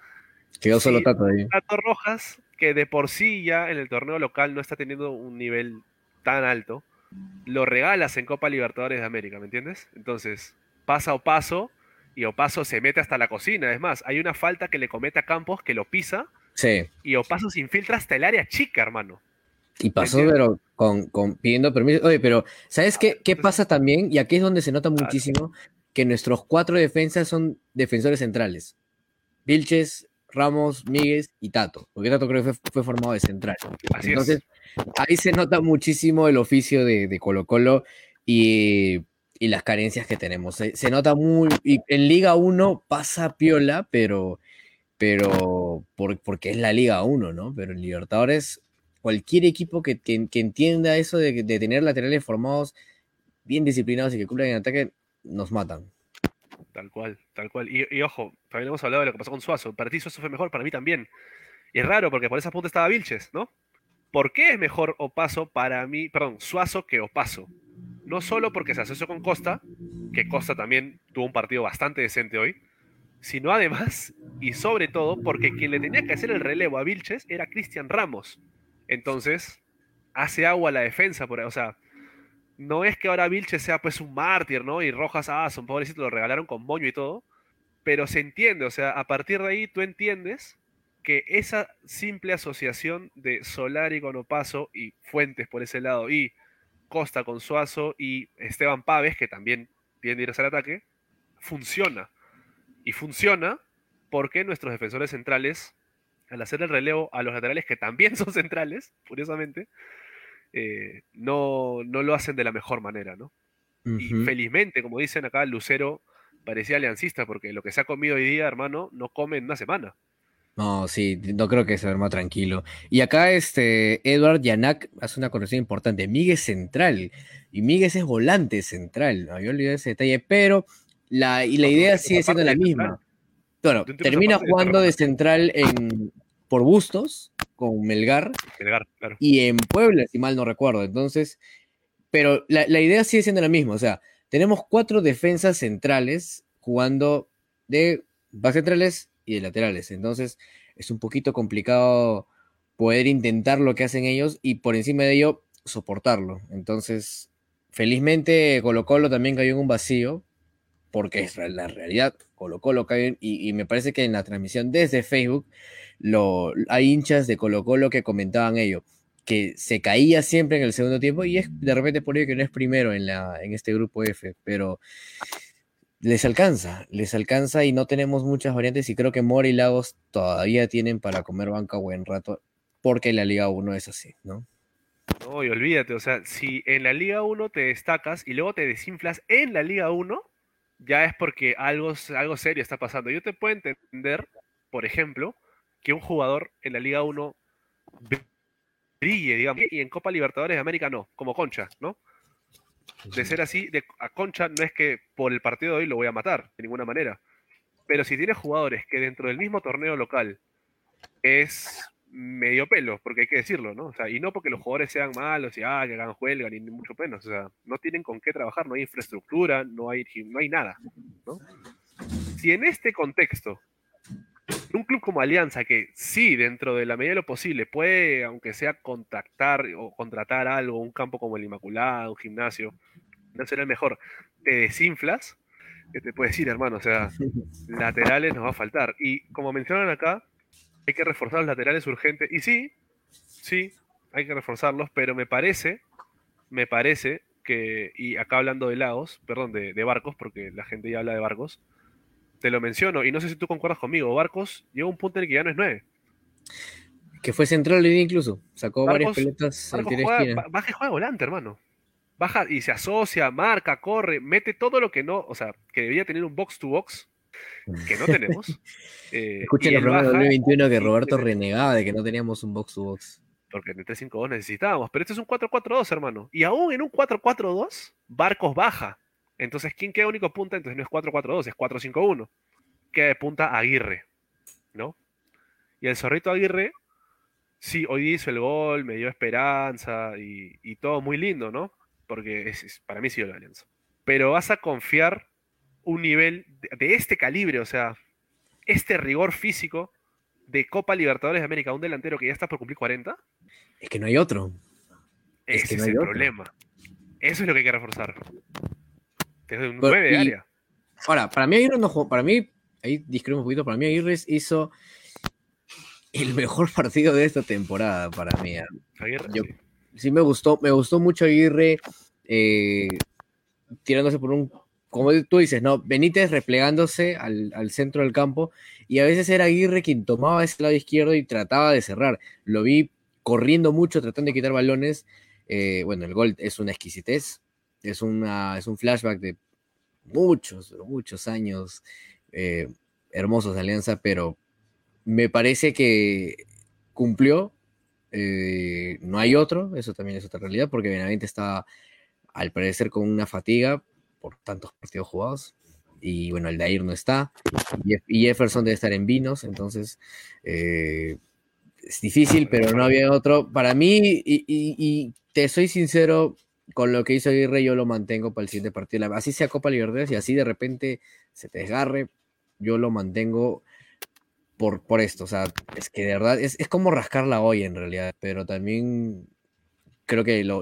Quedó solo sí, Tato ahí. Tato Rojas, que de por sí ya en el torneo local no está teniendo un nivel tan alto, lo regalas en Copa Libertadores de América, ¿me entiendes? Entonces, pasa o paso y Opaso se mete hasta la cocina. Es más, hay una falta que le comete a Campos que lo pisa Sí. y Opaso se infiltra hasta el área chica, hermano. Y pasó, pero con, con pidiendo permiso. Oye, pero ¿sabes qué, qué pasa también? Y aquí es donde se nota muchísimo que nuestros cuatro defensas son defensores centrales. Vilches, Ramos, Míguez y Tato. Porque Tato creo que fue, fue formado de central. Así Entonces, es. ahí se nota muchísimo el oficio de, de Colo Colo y, y las carencias que tenemos. Se, nota muy... En Liga 1 pasa piola, pero, pero por- porque es la Liga 1, ¿no? Pero en Libertadores, cualquier equipo que, que- entienda eso de, tener laterales formados bien disciplinados y que cumplan en ataque, nos matan. Tal cual, tal cual. Y, y ojo, también hemos hablado de lo que pasó con Suazo. Para ti Suazo fue mejor, para mí también. Y es raro porque por esa punta estaba Vilches, ¿no? ¿Por qué es mejor Opaso para mí, perdón, Suazo que Opaso? No solo porque se asoció con Costa, que Costa también tuvo un partido bastante decente hoy, sino además y sobre todo porque quien le tenía que hacer el relevo a Vilches era Cristian Ramos. Entonces, hace agua la defensa, por, o sea, no es que ahora Vilches sea pues un mártir, ¿no? Y Rojas, ah, son pobrecito, lo regalaron con moño y todo, pero se entiende, o sea, a partir de ahí tú entiendes que esa simple asociación de Solari con Opaso y Fuentes por ese lado y Costa con Suazo y Esteban Paves, que también tiende a ir hacia el ataque, funciona. Y funciona porque nuestros defensores centrales, al hacer el relevo a los laterales que también son centrales, curiosamente, eh, no, no lo hacen de la mejor manera, ¿no? Y felizmente, como dicen acá, Lucero parecía aliancista, porque lo que se ha comido hoy día, hermano, no come en una semana. No, sí, no creo que se duerma tranquilo. Y acá este Edward Yanak hace una corrección importante. Miguel es central y Miguel es volante central. Me había olvidado ese detalle, pero la, y la No, idea sigue siendo la misma. Bueno, Yo termina jugando de central. en, por Bustos con Melgar Melgar, claro. y en Puebla, si mal no recuerdo. Entonces, pero la, la idea sigue siendo la misma. O sea, tenemos cuatro defensas centrales jugando de base centrales y de laterales. Entonces, es un poquito complicado poder intentar lo que hacen ellos y por encima de ello soportarlo. Entonces, felizmente Colo Colo también cayó en un vacío, porque es la realidad. Colo Colo cayó y me parece que en la transmisión desde Facebook lo, hay hinchas de Colo Colo que comentaban ello, que se caía siempre en el segundo tiempo y es de repente por ello que no es primero en, la, en este grupo F, pero les alcanza, les alcanza y no tenemos muchas variantes y creo que Mora y Lagos todavía tienen para comer banca buen rato porque la Liga 1 es así, ¿no? No, y olvídate, o sea, si en la Liga 1 te destacas y luego te desinflas en la Liga 1, ya es porque algo, algo serio está pasando. Yo te puedo entender, por ejemplo, que un jugador en la Liga 1 brille, digamos, y en Copa Libertadores de América no, como Concha, ¿no? De ser así, de, a Concha no es que por el partido de hoy lo voy a matar, de ninguna manera. Pero si tienes jugadores que dentro del mismo torneo local es medio pelo, porque hay que decirlo, ¿no? O sea, y no porque los jugadores sean malos y ah, que hagan huelga, ni, mucho menos. O sea, no tienen con qué trabajar, no hay infraestructura, no hay, no hay nada, ¿no? Si en este contexto, un club como Alianza, que sí, dentro de la medida de lo posible, puede, aunque sea contactar o contratar algo, un campo como el Inmaculado, un gimnasio, no será el mejor, te desinflas, ¿qué te puedo decir, hermano? O sea, laterales nos va a faltar. Y como mencionan acá, hay que reforzar los laterales urgentes. Y sí, sí, hay que reforzarlos, pero me parece, me parece que, y acá hablando de lagos, perdón, de, barcos, porque la gente ya habla de barcos, te lo menciono, y no sé si tú concuerdas conmigo, Barcos llega a un punto en el que ya no es nueve. Que fue central incluso, sacó varias pelotas. Barcos juega, baja y juega volante, hermano. Baja y se asocia, marca, corre, mete todo lo que no, o sea, que debería tener un box to box, que no tenemos. Eh, Escuchen el programa de 2021 que Roberto renegaba de que no teníamos un box to box porque en el 3-5-2 necesitábamos, pero este es un 4-4-2, hermano. Y aún en un 4-4-2, Barcos baja. Entonces, ¿quién queda único punta? Entonces no es 4-4-2, es 4-5-1. Queda de punta Aguirre, ¿no? Y el zorrito Aguirre, sí, hoy hizo el gol, me dio esperanza y, todo muy lindo, ¿no? Porque es, para mí sí la alianza. Pero vas a confiar un nivel de este calibre, o sea, este rigor físico de Copa Libertadores de América, un delantero que ya está por cumplir 40. Es que no hay otro. Ese es, el problema. Eso es lo que hay que reforzar. Desde un 9 de área. Ahora, para mí Aguirre no para mí, ahí discrepo un poquito, para mí Aguirre hizo el mejor partido de esta temporada para mí. ¿eh? Aguirre, sí. me gustó, me gustó mucho Aguirre eh, tirándose por un como tú dices, ¿no? Benítez replegándose al, centro del campo y a veces era Aguirre quien tomaba ese lado izquierdo y trataba de cerrar. Lo vi corriendo mucho, tratando de quitar balones. Eh, bueno, el gol es una exquisitez, es, una, es un flashback de muchos, muchos años eh, hermosos de Alianza, pero me parece que cumplió. Eh, no hay otro, eso también es otra realidad, porque Benavente estaba al parecer con una fatiga, por tantos partidos jugados. Y bueno, el de Air no está. Y Jefferson debe estar en Vinos, entonces eh, es difícil, pero no había otro. Para mí, y, te soy sincero, con lo que hizo Aguirre, yo lo mantengo para el siguiente partido. Así sea Copa Libertadores y así de repente se te desgarre, yo lo mantengo por, por esto. O sea, es que de verdad es, como rascarla hoy en realidad, pero también creo que lo,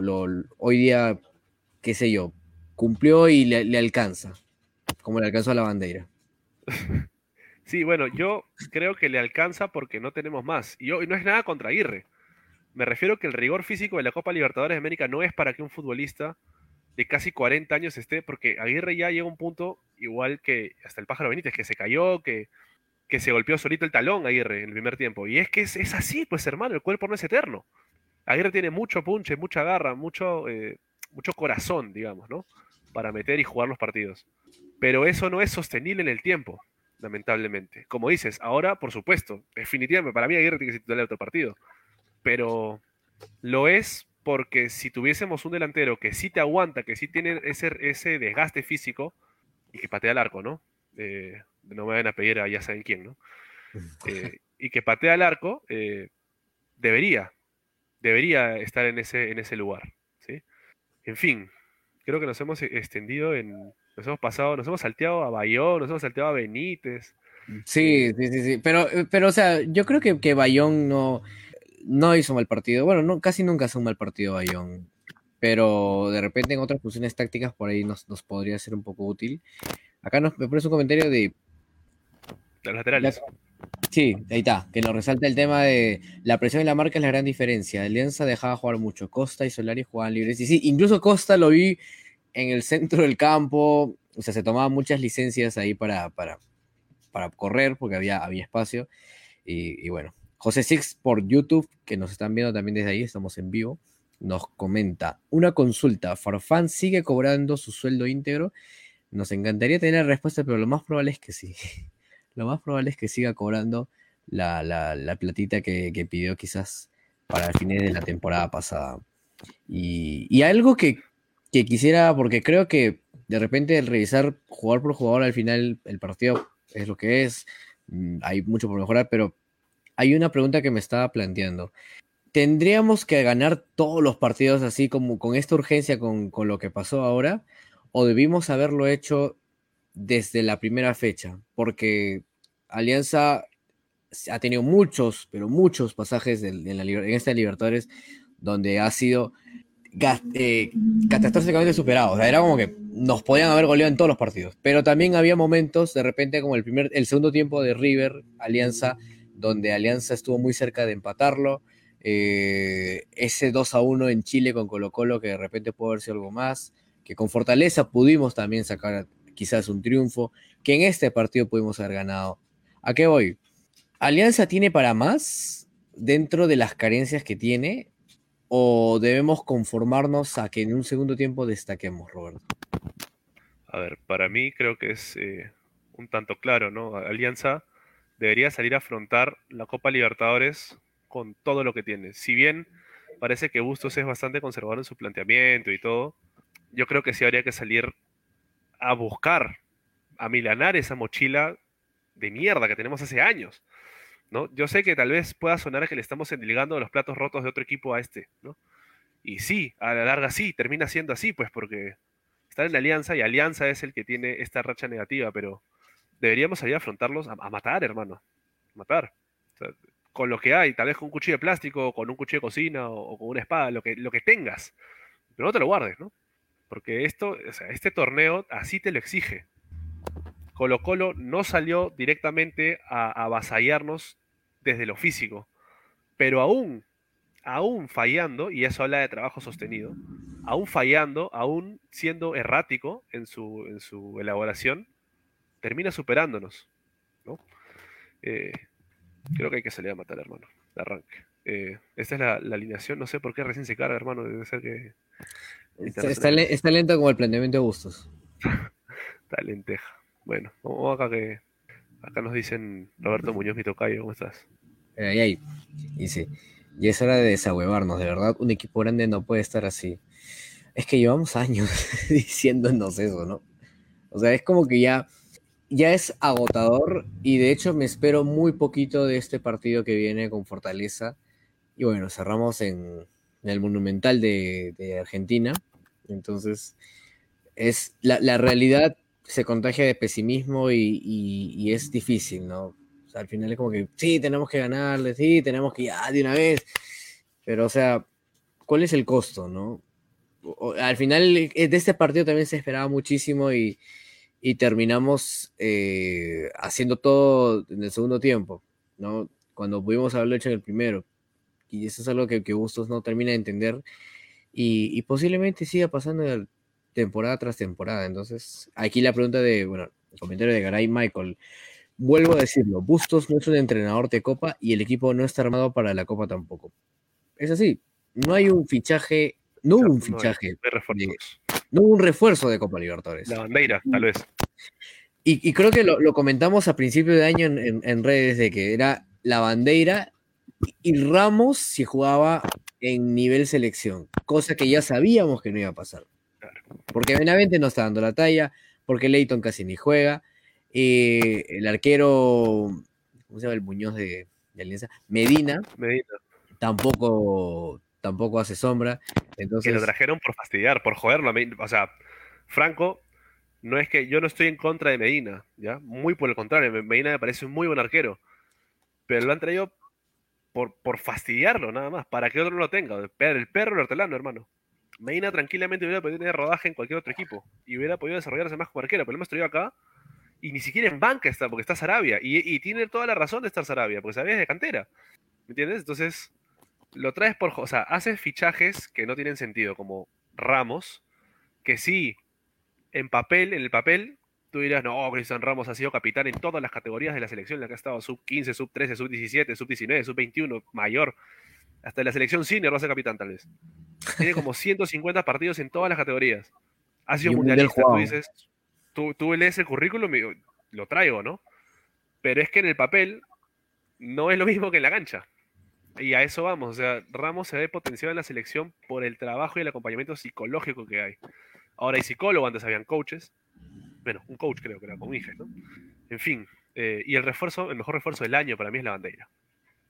hoy día, qué sé yo, cumplió y le, alcanza, como le alcanzó a la bandera. Sí, bueno, yo creo que le alcanza porque no tenemos más. Y, no es nada contra Aguirre. Me refiero que el rigor físico de la Copa Libertadores de América no es para que un futbolista de casi 40 años esté, porque Aguirre ya llega a un punto igual que hasta el pájaro Benítez, que se cayó, que, que se golpeó solito el talón Aguirre en el primer tiempo. Y es que es, así, pues hermano, el cuerpo no es eterno. Aguirre tiene mucho punche, mucha garra, mucho, eh, mucho corazón, digamos, ¿no? para meter y jugar los partidos. Pero eso no es sostenible en el tiempo, lamentablemente. Como dices, ahora, por supuesto, definitivamente, para mí Aguirre tiene que ser titular de otro partido. Pero lo es porque si tuviésemos un delantero que sí te aguanta, que sí tiene ese, ese desgaste físico y que patea al arco, ¿no? Eh, no me vayan a pedir a ya saben quién, ¿no? Eh, y que patea al arco, eh, debería, debería estar en ese, en ese lugar, ¿sí? En fin, creo que nos hemos extendido en. Nos hemos pasado, nos hemos salteado a Bayón, nos hemos salteado a Benítez. Sí, sí, sí, sí. Pero, pero o sea, yo creo que, que Bayón no, no hizo mal partido. Bueno, no, casi nunca hace un mal partido Bayón. Pero de repente en otras funciones tácticas por ahí nos, podría ser un poco útil. Acá nos, me pones un comentario de. De los laterales. Sí, ahí está, que nos resalta el tema de la presión y la marca es la gran diferencia. Alianza dejaba jugar mucho, Costa y Solari jugaban libres. Y sí, incluso Costa lo vi en el centro del campo, o sea, se tomaban muchas licencias ahí para, para, para correr, porque había, había espacio. Y, bueno, José Six por YouTube, que nos están viendo también desde ahí, estamos en vivo, nos comenta, una consulta, Farfán sigue cobrando su sueldo íntegro. Nos encantaría tener respuesta, pero lo más probable es que sí. lo más probable es que siga cobrando la, platita que, pidió quizás para el final de la temporada pasada. Y, algo que, quisiera, porque creo que de repente el revisar jugador por jugador al final el partido es lo que es, mm, hay mucho por mejorar, pero hay una pregunta que me estaba planteando. ¿Tendríamos que ganar todos los partidos así como con esta urgencia, con, lo que pasó ahora? ¿O debimos haberlo hecho desde la primera fecha? Porque Alianza ha tenido muchos, pero muchos pasajes en, esta Libertadores donde ha sido eh, catastróficamente superado. Era como que nos podían haber goleado en todos los partidos. Pero también había momentos, de repente, como el primer, el segundo tiempo de River, Alianza, donde Alianza estuvo muy cerca de empatarlo. Eh, ese 2 a 1 en Chile con Colo Colo, que de repente pudo haber sido algo más, que con Fortaleza pudimos también sacar quizás un triunfo, que en este partido pudimos haber ganado. ¿A qué voy? ¿Alianza tiene para más dentro de las carencias que tiene? ¿O debemos conformarnos a que en un segundo tiempo destaquemos, Roberto? A ver, para mí creo que es eh, un tanto claro, ¿no? Alianza debería salir a afrontar la Copa Libertadores con todo lo que tiene. Si bien parece que Bustos es bastante conservador en su planteamiento y todo, yo creo que sí habría que salir a buscar, a milanar esa mochila de mierda que tenemos hace años. ¿no? Yo sé que tal vez pueda sonar que le estamos endilgando los platos rotos de otro equipo a este, ¿no? Y sí, a la larga sí, termina siendo así, pues porque está en la Alianza y Alianza es el que tiene esta racha negativa, pero deberíamos salir a afrontarlos a, matar, hermano. matar. con lo que hay, tal vez con un cuchillo de plástico, con un cuchillo de cocina o, con una espada, lo que, lo que tengas. Pero no te lo guardes, ¿no? Porque esto, este torneo así te lo exige. Colo Colo no salió directamente a, avasallarnos desde lo físico, pero aún, aún fallando, y eso habla de trabajo sostenido, aún fallando, aún siendo errático en su, en su elaboración, termina superándonos. ¿no? Eh, creo que hay que salir a matar, hermano, de arranque. Eh, esta es la, alineación, no sé por qué recién se carga, hermano, debe ser que... Está, lento como el planteamiento de gustos. está lenteja. Bueno, vamos acá que. Acá nos dicen Roberto Muñoz, mi tocayo, ¿cómo estás? Ahí, ahí. Dice, y es hora de desahuevarnos, de verdad, un equipo grande no puede estar así. Es que llevamos años diciéndonos eso, ¿no? O sea, es como que ya, ya es agotador y de hecho me espero muy poquito de este partido que viene con Fortaleza. Y bueno, cerramos en, el Monumental de, Argentina. Entonces, es la, la realidad se contagia de pesimismo y, es difícil, ¿no? O sea, al final es como que, sí, tenemos que ganarle, sí, tenemos que ya de una vez, pero o sea, ¿cuál es el costo, no? al final de este partido también se esperaba muchísimo y, terminamos eh, haciendo todo en el segundo tiempo, ¿no? Cuando pudimos haberlo hecho en el primero. Y eso es algo que, que Bustos no termina de entender y, posiblemente siga pasando en temporada tras temporada. Entonces, aquí la pregunta de, bueno, el comentario de Garay Michael. Vuelvo a decirlo, Bustos no es un entrenador de Copa y el equipo no está armado para la Copa tampoco. Es así, no hay un fichaje, no hubo un fichaje, no, hubo un refuerzo de Copa Libertadores. La bandera, tal vez. Y, creo que lo, comentamos a principio de año en, redes de que era la bandera y Ramos si jugaba en nivel selección, cosa que ya sabíamos que no iba a pasar. Porque Benavente no está dando la talla, porque Leighton casi ni juega. Eh, el arquero, ¿cómo se llama el Muñoz de, Alianza? Medina, Tampoco, tampoco hace sombra. Entonces... Que lo trajeron por fastidiar, por joderlo. O sea, Franco, no es que yo no estoy en contra de Medina, ¿ya? Muy por el contrario, Medina me parece un muy buen arquero. Pero lo han traído por, por fastidiarlo, nada más, para que otro no lo tenga. El perro el hortelano, hermano. Medina tranquilamente hubiera podido tener rodaje en cualquier otro equipo y hubiera podido desarrollarse más como arquero, pero lo hemos traído acá y ni siquiera en banca está, porque está Sarabia. Y, tiene toda la razón de estar Sarabia, porque Sarabia es de cantera. ¿Me entiendes? Entonces, lo traes por. O sea, haces fichajes que no tienen sentido, como Ramos, que sí, en papel, en el papel, tú dirás, no, Cristian Ramos ha sido capitán en todas las categorías de la selección en la que ha estado: sub 15, sub 13, sub 17, sub 19, sub 21, mayor. Hasta la selección senior va a ser capitán, tal vez. Tiene como 150 partidos en todas las categorías. Ha sido mundialista. Tú dices, tú, lees el currículum y lo traigo, ¿no? Pero es que en el papel no es lo mismo que en la cancha. Y a eso vamos. O sea, Ramos se ve potenciado en la selección por el trabajo y el acompañamiento psicológico que hay. Ahora hay psicólogo, antes habían coaches. Bueno, un coach creo que era con IFES, ¿no? En fin. Eh, y el refuerzo, el mejor refuerzo del año para mí es la bandera.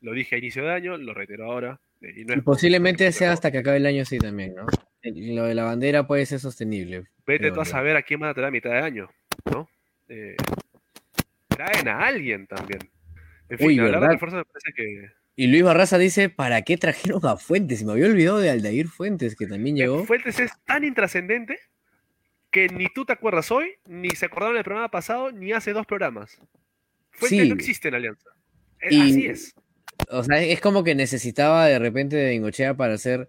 Lo dije a inicio de año, lo reitero ahora. Y, posiblemente sea hasta que acabe el año así también, ¿no? Lo de la bandera puede ser sostenible. Vete tú a saber a quién van a traer a mitad de año, ¿no? Eh, traen a alguien también. En fin, me parece que. Y Luis Barraza dice, ¿para qué trajeron a Fuentes? Me había olvidado de Aldair Fuentes, que también eh, llegó. Fuentes es tan intrascendente que ni tú te acuerdas hoy, ni se acordaron el programa pasado, ni hace dos programas. Fuentes no existe en Alianza. así es. O sea, es como que necesitaba de repente de Bengochea para ser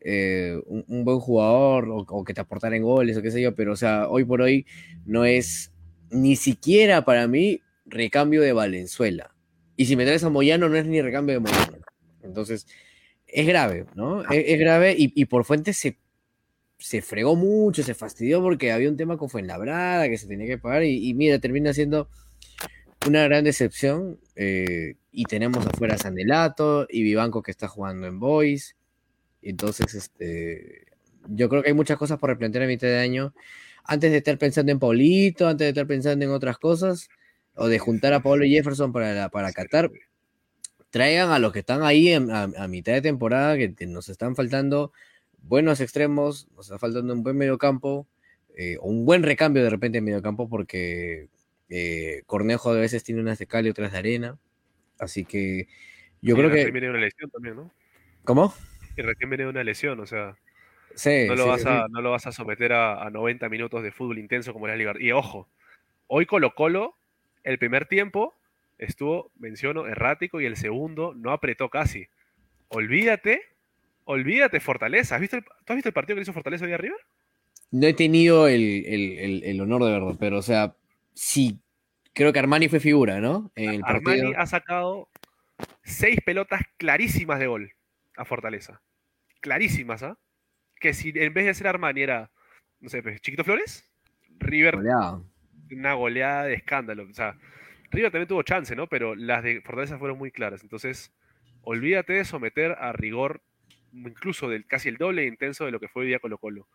eh, un, buen jugador o, que te aportara en goles o qué sé yo, pero o sea, hoy por hoy no es ni siquiera para mí recambio de Valenzuela. Y si me traes a Moyano, no es ni recambio de Moyano. Entonces, es grave, ¿no? Es, grave y, por fuente se, se fregó mucho, se fastidió porque había un tema con Fuenlabrada que se tenía que pagar y, mira, termina siendo una gran decepción. Eh, y tenemos afuera a Sandelato y Vivanco que está jugando en Boys. Entonces, este, yo creo que hay muchas cosas por replantear a mitad de año. Antes de estar pensando en Paulito, antes de estar pensando en otras cosas, o de juntar a Pablo Jefferson para, para Qatar, traigan a los que están ahí a, mitad de temporada, que nos están faltando buenos extremos, nos está faltando un buen mediocampo, eh, o un buen recambio de repente en mediocampo, porque eh, Cornejo a veces tiene unas de cal y otras de arena. Así que yo creo que. viene una lesión también, ¿no? ¿Cómo? Y recién viene una lesión, o sea. no, lo vas a, no lo vas a someter a, 90 minutos de fútbol intenso como la Liga. Y ojo, hoy Colo Colo, el primer tiempo estuvo, menciono, errático y el segundo no apretó casi. Olvídate, olvídate Fortaleza. ¿Has visto ¿Tú has visto el partido que hizo Fortaleza hoy arriba? No he tenido el, honor de verlo, pero o sea, sí, creo que Armani fue figura, ¿no? Armani ha sacado seis pelotas clarísimas de gol a Fortaleza clarísimas, ¿ah? Que si en vez de ser Armani era, no sé, pues, Chiquito Flores, River, una goleada de escándalo. O sea, River también tuvo chance, ¿no? Pero las de Fortaleza fueron muy claras. Entonces, olvídate de someter a rigor incluso del casi el doble intenso de lo que fue hoy día Colo Colo.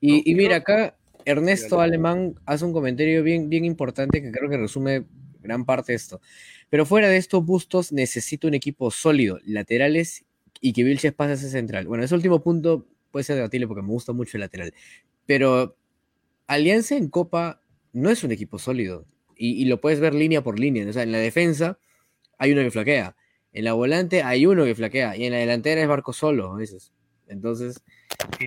Y, mira, acá Ernesto Alemán hace un comentario bien, bien importante que creo que resume gran parte de esto. Pero fuera de estos Bustos necesita un equipo sólido, laterales y que Vilches pase a ese central. Bueno, ese último punto puede ser debatible porque me gusta mucho el lateral. Pero Alianza en Copa no es un equipo sólido. Y, lo puedes ver línea por línea. O sea, en la defensa hay uno que flaquea. En la volante hay uno que flaquea. Y en la delantera es Barco solo a veces. Entonces,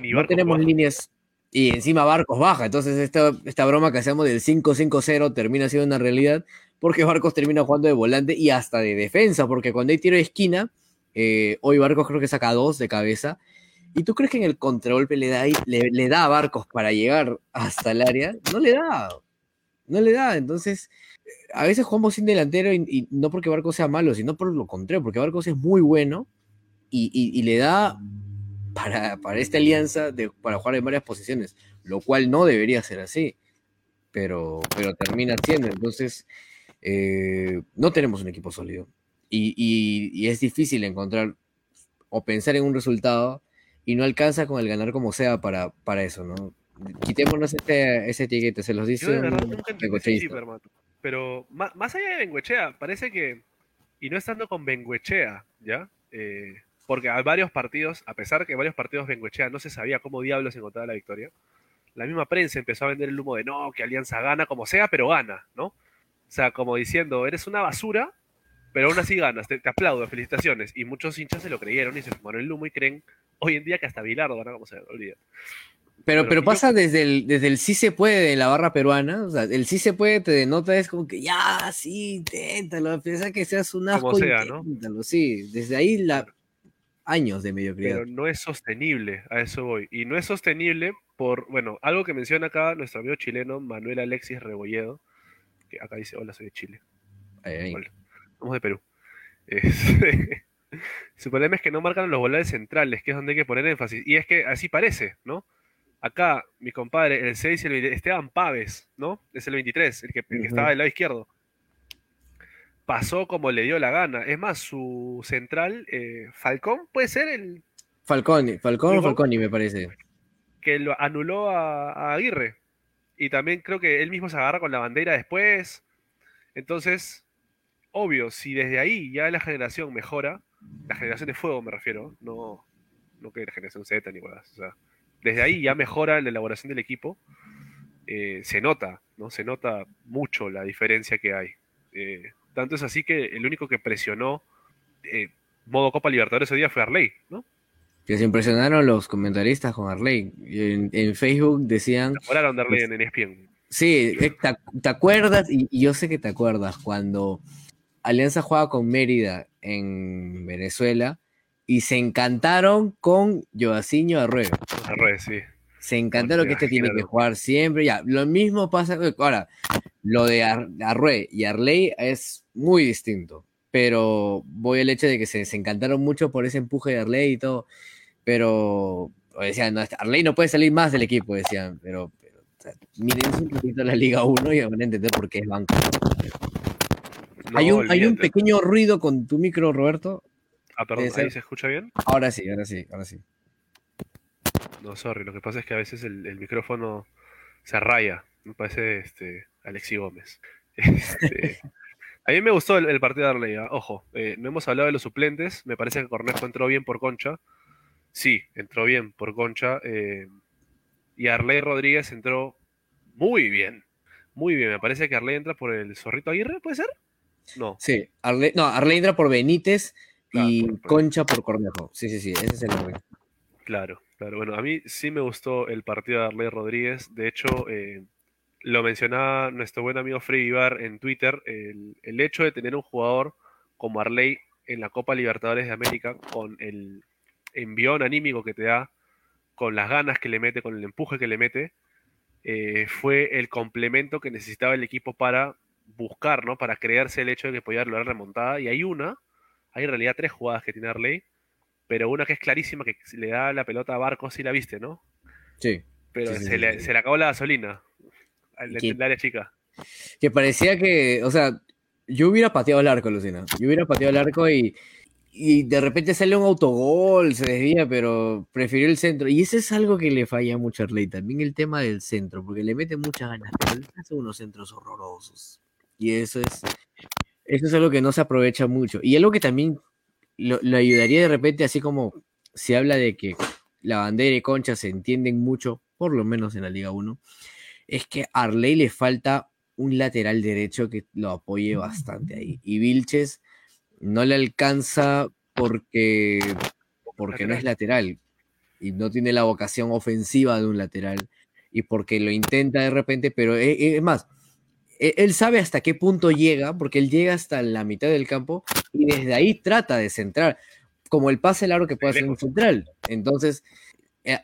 no tenemos líneas. Y encima Barcos baja. Entonces, esta, esta broma que hacemos del 5-5-0 termina siendo una realidad. Porque Barcos termina jugando de volante y hasta de defensa. Porque cuando hay tiro de esquina, eh, hoy Barcos creo que saca dos de cabeza. ¿Y tú crees que en el contragolpe le da, le, da a Barcos para llegar hasta el área? No le da. No le da. Entonces, a veces jugamos sin delantero y, no porque Barcos sea malo, sino por lo contrario, porque Barcos es muy bueno y, le da para, para esta alianza de, para jugar en varias posiciones, lo cual no debería ser así, pero, pero termina siendo. Entonces, eh, no tenemos un equipo sólido y, es difícil encontrar o pensar en un resultado y no alcanza con el ganar como sea para, para eso, ¿no? Quitémonos este, ese etiquete, se los dice. pero más, allá de Benguechea, parece que, y no estando con Benguechea, ¿ya? Eh, porque hay varios partidos, a pesar que varios partidos Benguechea no se sabía cómo diablos encontraba la victoria, la misma prensa empezó a vender el humo de no, que Alianza gana como sea, pero gana, ¿no? O sea, como diciendo, eres una basura, pero aún así ganas, te, aplaudo, felicitaciones. Y muchos hinchas se lo creyeron y se fumaron el humo y creen hoy en día que hasta Bilardo gana como se olvida. Pero, pero, pasa desde el, desde el sí se puede de la barra peruana, o sea, el sí se puede te denota es como que ya, sí, inténtalo, a pesar que seas un asco, como sea, inténtalo, sí, desde ahí la, años de mediocridad. Pero no es sostenible, a eso voy, y no es sostenible por, bueno, algo que menciona acá nuestro amigo chileno Manuel Alexis Rebolledo, que acá dice, hola, soy de Chile. Ahí, Hola. Somos de Perú. Este, su problema es que no marcan los volantes centrales, que es donde hay que poner énfasis. Y es que así parece, ¿no? Acá, mi compadre, el 6 y el 20, Esteban Paves, ¿no? Es el 23, el que, estaba del lado izquierdo. Pasó como le dio la gana. Es más, su central, eh, Falcón, puede ser el. Falcón, Falcón o Falconi, me parece. Que lo anuló a Aguirre. Y también creo que él mismo se agarra con la bandera después. Entonces, obvio, si desde ahí ya la generación mejora, la generación de fuego me refiero, no, no que la generación Z ni nada, o sea, desde ahí ya mejora la elaboración del equipo, eh, se nota, ¿no? Se nota mucho la diferencia que hay. Eh, tanto es así que el único que presionó eh, modo Copa Libertadores ese día fue Arley, ¿no? Que se impresionaron los comentaristas con Arley. En, Facebook decían. Se de Arley en ESPN. Sí, te, acuerdas, y, yo sé que te acuerdas, cuando Alianza juega con Mérida en Venezuela y se encantaron con Joaciño Arrué. Arrué, sí. Se encantaron que este tiene que jugar siempre. Ya, lo mismo pasa. Ahora, lo de Arrué y Arley es muy distinto. Pero voy al hecho de que se, encantaron mucho por ese empuje de Arley y todo. Pero decían, no, Arley no puede salir más del equipo, decían. Pero, miren un poquito la Liga 1 y van a entender por qué es banco. hay, un, hay un pequeño ruido con tu micro, Roberto. Ah, perdón, ¿ahí se escucha bien? Ahora sí, ahora sí, ahora sí. No, sorry, lo que pasa es que a veces el, micrófono se raya. Me parece este, Alexi Gómez. Este, a mí me gustó el, partido de Arley, ¿ah? ojo, eh, no hemos hablado de los suplentes, me parece que Cornejo entró bien por Concha. Sí, entró bien por Concha. Eh, y Arley Rodríguez entró muy bien. Muy bien, me parece que Arley entra por el Zorrito Aguirre, ¿puede ser? No. Sí, Arley, no, Arley entra por Benítez y Concha por Cornejo. Sí, sí, sí, ese es el nombre. Claro, claro. Bueno, a mí sí me gustó el partido de Arley Rodríguez. De hecho, eh, lo mencionaba nuestro buen amigo Freddy Ibar en Twitter. El, el, hecho de tener un jugador como Arley en la Copa Libertadores de América, con el envión anímico que te da, con las ganas que le mete, con el empuje que le mete, eh, fue el complemento que necesitaba el equipo para buscar, ¿no? Para crearse el hecho de que podía lograr remontada. Y hay una hay en realidad tres jugadas que tiene Arley, pero una que es clarísima, que le da la pelota a Barcos, si la viste, ¿no? Sí. Pero se, le, acabó la gasolina al área chica. Que parecía que, o sea, yo hubiera pateado el arco, Lucina. Yo hubiera pateado el arco y, y de repente sale un autogol, se desvía, pero prefirió el centro. Y eso es algo que le falla mucho a Arley, también el tema del centro, porque le mete muchas ganas, pero hace unos centros horrorosos. Y eso es, eso es algo que no se aprovecha mucho. Y algo que también lo, ayudaría de repente, así como se habla de que la bandera y Concha se entienden mucho, por lo menos en la Liga 1, es que a Arley le falta un lateral derecho que lo apoye bastante ahí. Y Vilches no le alcanza porque, porque no es lateral y no tiene la vocación ofensiva de un lateral y porque lo intenta de repente, pero es, es más, e-, él sabe hasta qué punto llega, porque él llega hasta la mitad del campo y desde ahí trata de centrar, como el pase largo que puede hacer un central. Entonces, eh,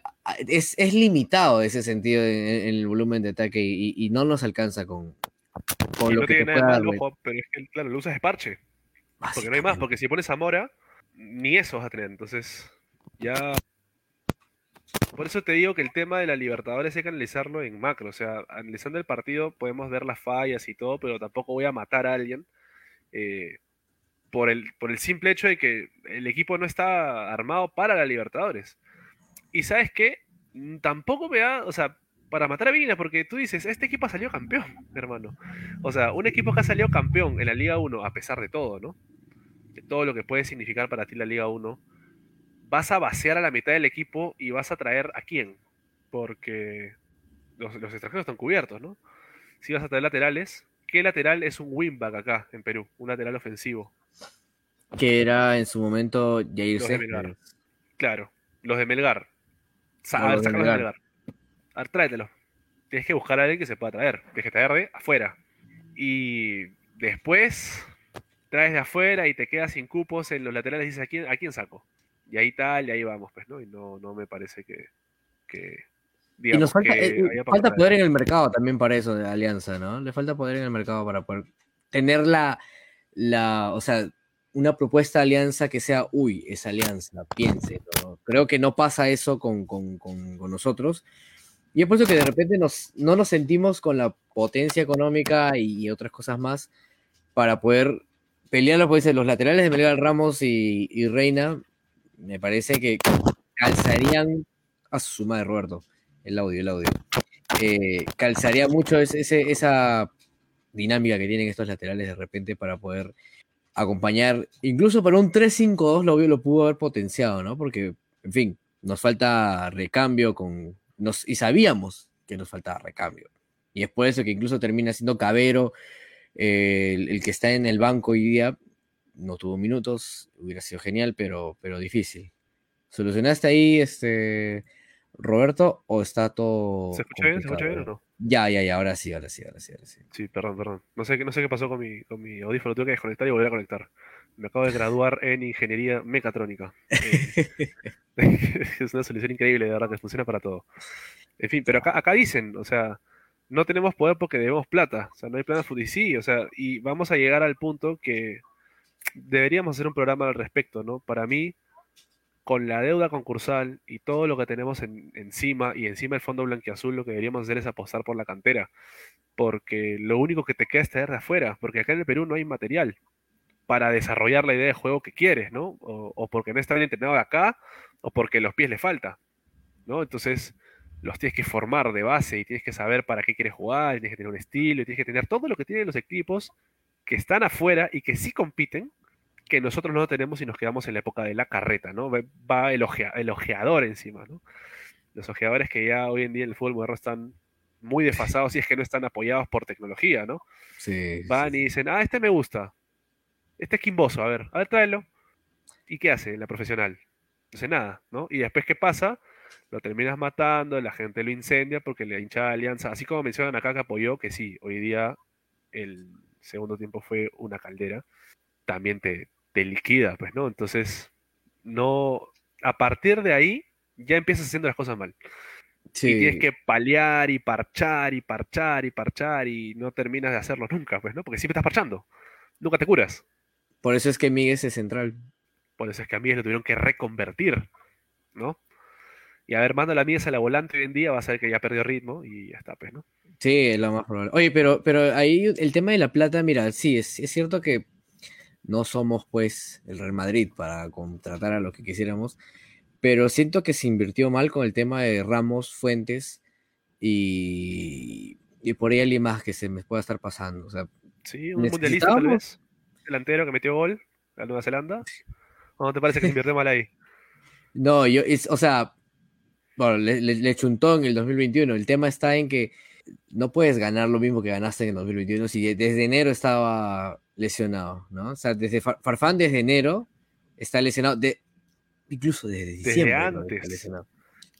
es, limitado ese sentido en, el volumen de ataque y, no nos alcanza con, con lo que nada pero es que, claro, lo usas de parche. Porque no hay más, porque si pones a Mora, ni eso vas a tener. Entonces, ya por eso te digo que el tema de la Libertadores hay que analizarlo en macro. O sea, analizando el partido podemos ver las fallas y todo, pero tampoco voy a matar a alguien eh, por, el, por el simple hecho de que el equipo no está armado para la Libertadores. Y sabes qué, mm, tampoco me da, o sea, para matar a Vina, porque tú dices, este equipo ha salido campeón, hermano. O sea, un equipo que ha salido campeón en la Liga 1, a pesar de todo, ¿no? De todo lo que puede significar para ti la Liga 1 vas a vaciar a la mitad del equipo y vas a traer a quién. Porque los, extranjeros están cubiertos, ¿no? Si vas a traer laterales, ¿qué lateral es un wingback acá en Perú? Un lateral ofensivo. Que era en su momento Jair los Claro, los de Melgar. a ver, de Melgar. A ver, tráetelo. Tienes que buscar a alguien que se pueda traer. Tienes que traer de afuera. Y después traes de afuera y te quedas sin cupos en los laterales y dices, ¿a quién, ¿a quién saco? Y ahí tal, y ahí vamos, pues, ¿no? Y no, no me parece que, y nos falta, eh, falta poder en el mercado también para eso de Alianza, ¿no? Le falta poder en el mercado para poder tener la, la o sea, una propuesta de alianza que sea, uy, esa alianza, piense. Creo que no pasa eso con, nosotros. Y es por eso que de repente nos, no nos sentimos con la potencia económica y, otras cosas más para poder pelear pues, los laterales de Melgar Ramos y, y Reina me parece que calzarían a su suma de Roberto, el audio, el audio. Eh, calzaría mucho esa dinámica que tienen estos laterales de repente para poder acompañar, incluso para un 3-5-2 lo, lo pudo haber potenciado, ¿no? Porque, en fin, nos falta recambio con, nos, y sabíamos que nos faltaba recambio. Y es por eso que incluso termina siendo Cabero eh, el, que está en el banco hoy día, no tuvo minutos, hubiera sido genial, pero, pero difícil. ¿Solucionaste ahí este, Roberto, o está todo. ¿Se escucha bien? ¿Se escucha bien o no? Ya, ya, ya, ahora sí, ahora sí, ahora sí, ahora sí. Sí, perdón, perdón. No sé, no sé qué pasó con mi, con mi audífono, tuve que desconectar y volver a conectar. Me acabo de graduar en ingeniería mecatrónica. Eh, es una solución increíble, de verdad, que funciona para todo. En fin, pero acá, acá dicen, o sea, no tenemos poder porque debemos plata. O sea, no hay plata y sí, o sea, y vamos a llegar al punto que deberíamos hacer un programa al respecto, ¿no? Para mí, con la deuda concursal y todo lo que tenemos encima y encima el fondo blanquiazul, lo que deberíamos hacer es apostar por la cantera. Porque lo único que te queda es traer de afuera, porque acá en el Perú no hay material para desarrollar la idea de juego que quieres, ¿no? O, porque no está bien entrenado de acá, o porque los pies le falta, ¿no? Entonces, los tienes que formar de base y tienes que saber para qué quieres jugar, y tienes que tener un estilo, y tienes que tener todo lo que tienen los equipos que están afuera y que sí compiten, que nosotros no tenemos y nos quedamos en la época de la carreta, ¿no? Va el, ojeador encima, ¿no? Los ojeadores que ya hoy en día en el fútbol moderno están muy desfasados y es que no están apoyados por tecnología, ¿no? Sí. Van y dicen, ah, este me gusta. Este es Quimboso, a ver, a ver, tráelo. ¿Y qué hace la profesional? No hace nada, ¿no? Y después, ¿qué pasa? Lo terminas matando, la gente lo incendia porque le hincha alianza. Así como mencionan acá que apoyó, que sí, hoy día el segundo tiempo fue una caldera. También te, te liquida, pues, ¿no? Entonces, no, a partir de ahí ya empiezas haciendo las cosas mal. Sí. Y tienes que paliar y parchar y parchar y parchar y no terminas de hacerlo nunca, pues, ¿no? Porque siempre estás parchando. Nunca te curas. Por eso es que Miguel es central. Por eso es que a Miguel lo tuvieron que reconvertir, ¿no? Y a ver, manda la Miguel a la volante hoy en día, va a ser que ya perdió ritmo y ya está, pues, ¿no? Sí, es lo más probable. Oye, pero, pero ahí el tema de la plata, mira, sí, es, es cierto que no somos pues el Real Madrid para contratar a lo que quisiéramos, pero siento que se invirtió mal con el tema de Ramos, Fuentes y, por ahí alguien más que se me pueda estar pasando. O sea, sí, un mundialista tal vez, delantero que metió gol a Nueva Zelanda. ¿O no te parece que se invirtió mal ahí? No, yo, o sea, bueno, le, le, chuntó en el 2021. El tema está en que no puedes ganar lo mismo que ganaste en el 2021 si desde enero estaba lesionado, ¿no? O sea, desde Farfán desde enero está lesionado, de, incluso desde diciembre. antes.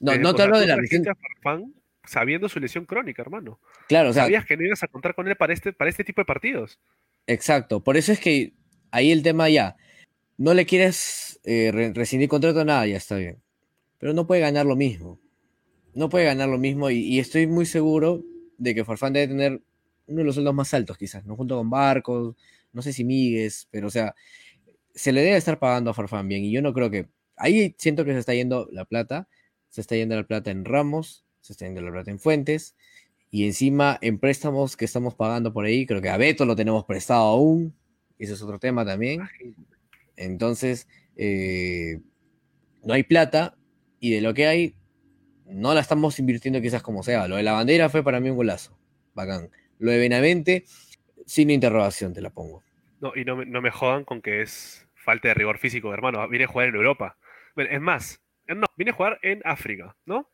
No, no te hablo de la lesión. Farfán sabiendo su lesión crónica, hermano. Claro, o sea, sabías que no ibas a contar con él para este, para este tipo de partidos. Exacto, por eso es que ahí el tema ya, no le quieres eh, rescindir contrato, nada, ya está bien. Pero no puede ganar lo mismo. No puede ganar lo mismo y, y estoy muy seguro de que Farfán debe tener uno de los sueldos más altos, quizás, ¿no? Junto con Barcos, no sé si Migues, pero o sea, se le debe estar pagando a Farfán bien. Y yo no creo que. Ahí siento que se está yendo la plata. Se está yendo la plata en Ramos, se está yendo la plata en Fuentes. Y encima en préstamos que estamos pagando por ahí, creo que a Beto lo tenemos prestado aún. Ese es otro tema también. Entonces, eh, no hay plata. Y de lo que hay, no la estamos invirtiendo quizás como sea. Lo de la bandera fue para mí un golazo. Bacán. Lo de Benavente, sin interrogación te la pongo. No, y no, me jodan con que es falta de rigor físico, hermano. Viene a jugar en Europa. es más, no, viene a jugar en África, ¿no?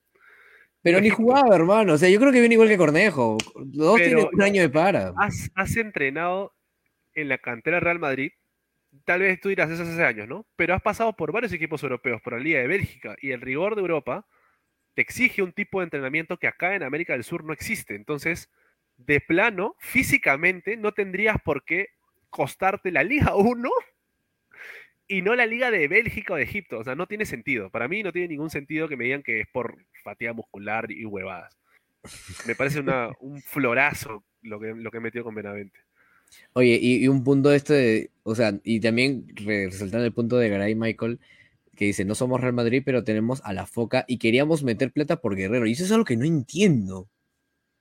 Pero ni jugaba, hermano. O sea, yo creo que viene igual que Cornejo. Dos tienen un año de para. Has, entrenado en la cantera Real Madrid. Tal vez tú dirás eso hace años, ¿no? Pero has pasado por varios equipos europeos, por la Liga de Bélgica. Y el rigor de Europa te exige un tipo de entrenamiento que acá en América del Sur no existe. Entonces, de plano, físicamente, no tendrías por qué costarte la Liga 1 y no la Liga de Bélgica o de Egipto. O sea, no tiene sentido. Para mí no tiene ningún sentido que me digan que es por fatiga muscular y huevadas. Me parece un florazo lo que, lo que he metido con Benavente. Oye, y, un punto de este, o sea, y también resaltando el punto de Garay Michael, que dice, no somos Real Madrid, pero tenemos a la foca y queríamos meter plata por Guerrero. Y eso es algo que no entiendo.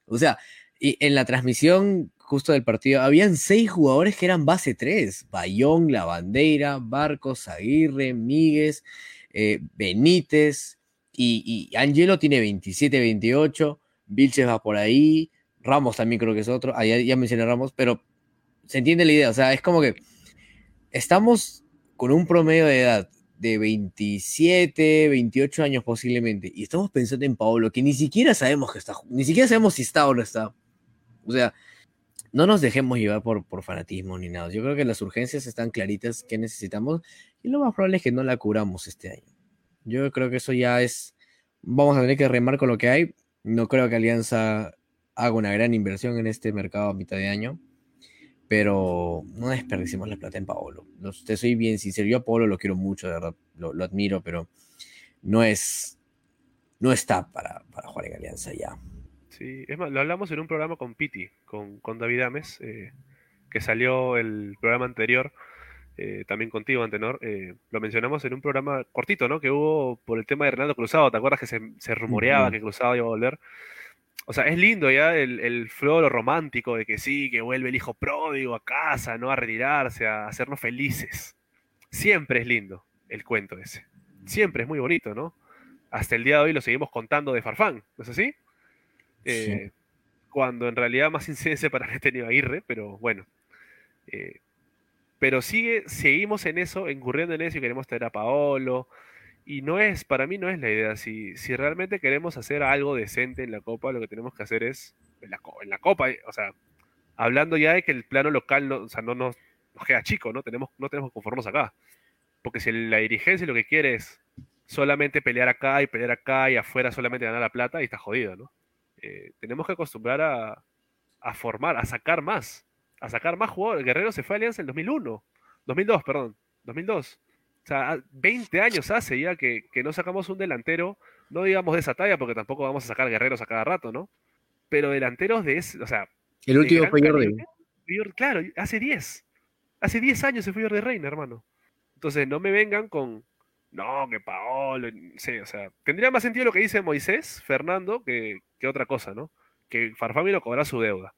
O sea, y en la transmisión justo del partido, habían seis jugadores que eran base 3. Bayón, La Bandera, Barcos, Aguirre, Míguez, eh, Benítez. Y, Angelo tiene 27, 28. Vilches va por ahí. Ramos también creo que es otro. Ah, ya, mencioné Ramos, pero se entiende la idea. O sea, es como que estamos con un promedio de edad de 27, 28 años posiblemente. Y estamos pensando en Paolo, que ni siquiera sabemos que está, ni siquiera sabemos si está o no está. O sea, no nos dejemos llevar por, por fanatismo ni nada. Yo creo que las urgencias están claritas que necesitamos y lo más probable es que no la curamos este año. Yo creo que eso ya es vamos a tener que remar con lo que hay. No creo que Alianza haga una gran inversión en este mercado a mitad de año, pero no desperdicemos la plata en Paolo. Te soy bien sincero, yo a Paolo lo quiero mucho, de verdad, lo, admiro, pero no es, no está para, jugar en Alianza ya. Sí, es más, lo hablamos en un programa con Piti, con, con David Ames, eh, que salió el programa anterior, eh, también contigo, Antenor, eh, lo mencionamos en un programa cortito, ¿no? Que hubo por el tema de Renato Cruzado, ¿te acuerdas que se, rumoreaba que Cruzado iba a volver? O sea, es lindo ya el, el floro romántico de que sí, que vuelve el hijo pródigo a casa, ¿no? A retirarse, a hacernos felices. Siempre es lindo el cuento ese. Siempre es muy bonito, ¿no? Hasta el día de hoy lo seguimos contando de Farfán, ¿no es así? Eh, cuando en realidad más incidencia para este tenido Aguirre, pero bueno. Pero sigue, seguimos en eso, incurriendo en eso y queremos tener a Paolo. Y no es, para mí no es la idea. Si, si realmente queremos hacer algo decente en la Copa, lo que tenemos que hacer es, en la, Copa, o sea, hablando ya de que el plano local no, o sea, no nos, queda chico, ¿no? Tenemos, no tenemos que acá. Porque si la dirigencia lo que quiere es solamente pelear acá y pelear acá y afuera solamente ganar la plata, y está jodido, ¿no? Eh, tenemos que acostumbrar a, a formar, a sacar más a sacar más jugadores. Guerrero se fue a Alianza en 2001, 2002, perdón, 2002. O sea, 20 años hace ya que, no sacamos un delantero, no digamos de esa talla, porque tampoco vamos a sacar guerreros a cada rato, ¿no? Pero delanteros de ese, o sea. El último fue Jordi. Claro, hace 10. Hace 10 años se fue Jordi Reina, hermano. Entonces, no me vengan con. No, que Paolo. Sí, o sea, tendría más sentido lo que dice Moisés, Fernando, que, que otra cosa, ¿no? Que Farfán lo cobra su deuda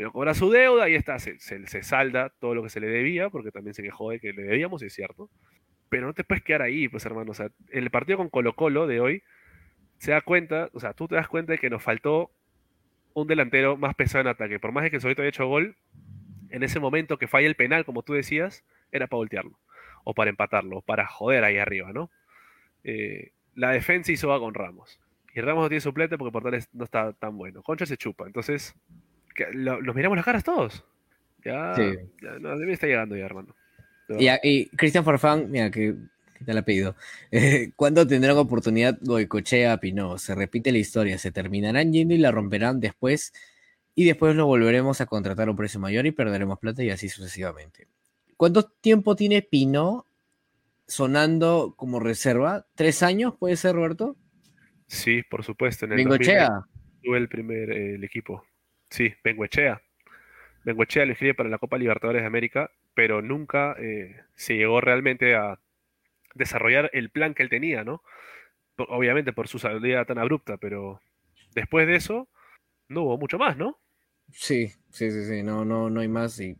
pero cobra su deuda y está, se, se, salda todo lo que se le debía, porque también se quejó de que le debíamos, es cierto. Pero no te puedes quedar ahí, pues hermano. O sea, el partido con Colo Colo de hoy se da cuenta, o sea, tú te das cuenta de que nos faltó un delantero más pesado en ataque. Por más de que Solito haya hecho gol, en ese momento que falla el penal, como tú decías, era para voltearlo, o para empatarlo, o para joder ahí arriba, ¿no? Eh, la defensa hizo va con Ramos. Y Ramos no tiene suplente porque Portales no está tan bueno. Concha se chupa. Entonces, los miramos las caras todos. Ya, ya no, debe estar llegando ya, hermano. Y, Cristian Farfán, mira, que, te la he pedido. Eh, ¿Cuándo tendrán oportunidad Goicochea Pino? Se repite la historia, se terminarán yendo y la romperán después, y después lo volveremos a contratar a un precio mayor y perderemos plata y así sucesivamente. ¿Cuánto tiempo tiene Pino sonando como reserva? ¿Tres años puede ser, Roberto? Sí, por supuesto. En el tuve el primer el equipo. Sí, Benguechea. Benguechea lo inscribe para la Copa Libertadores de América, pero nunca eh, se llegó realmente a desarrollar el plan que él tenía, ¿no? Obviamente por su salida tan abrupta, pero después de eso no hubo mucho más, ¿no? Sí, sí, sí, sí, no, no, no hay más. Y,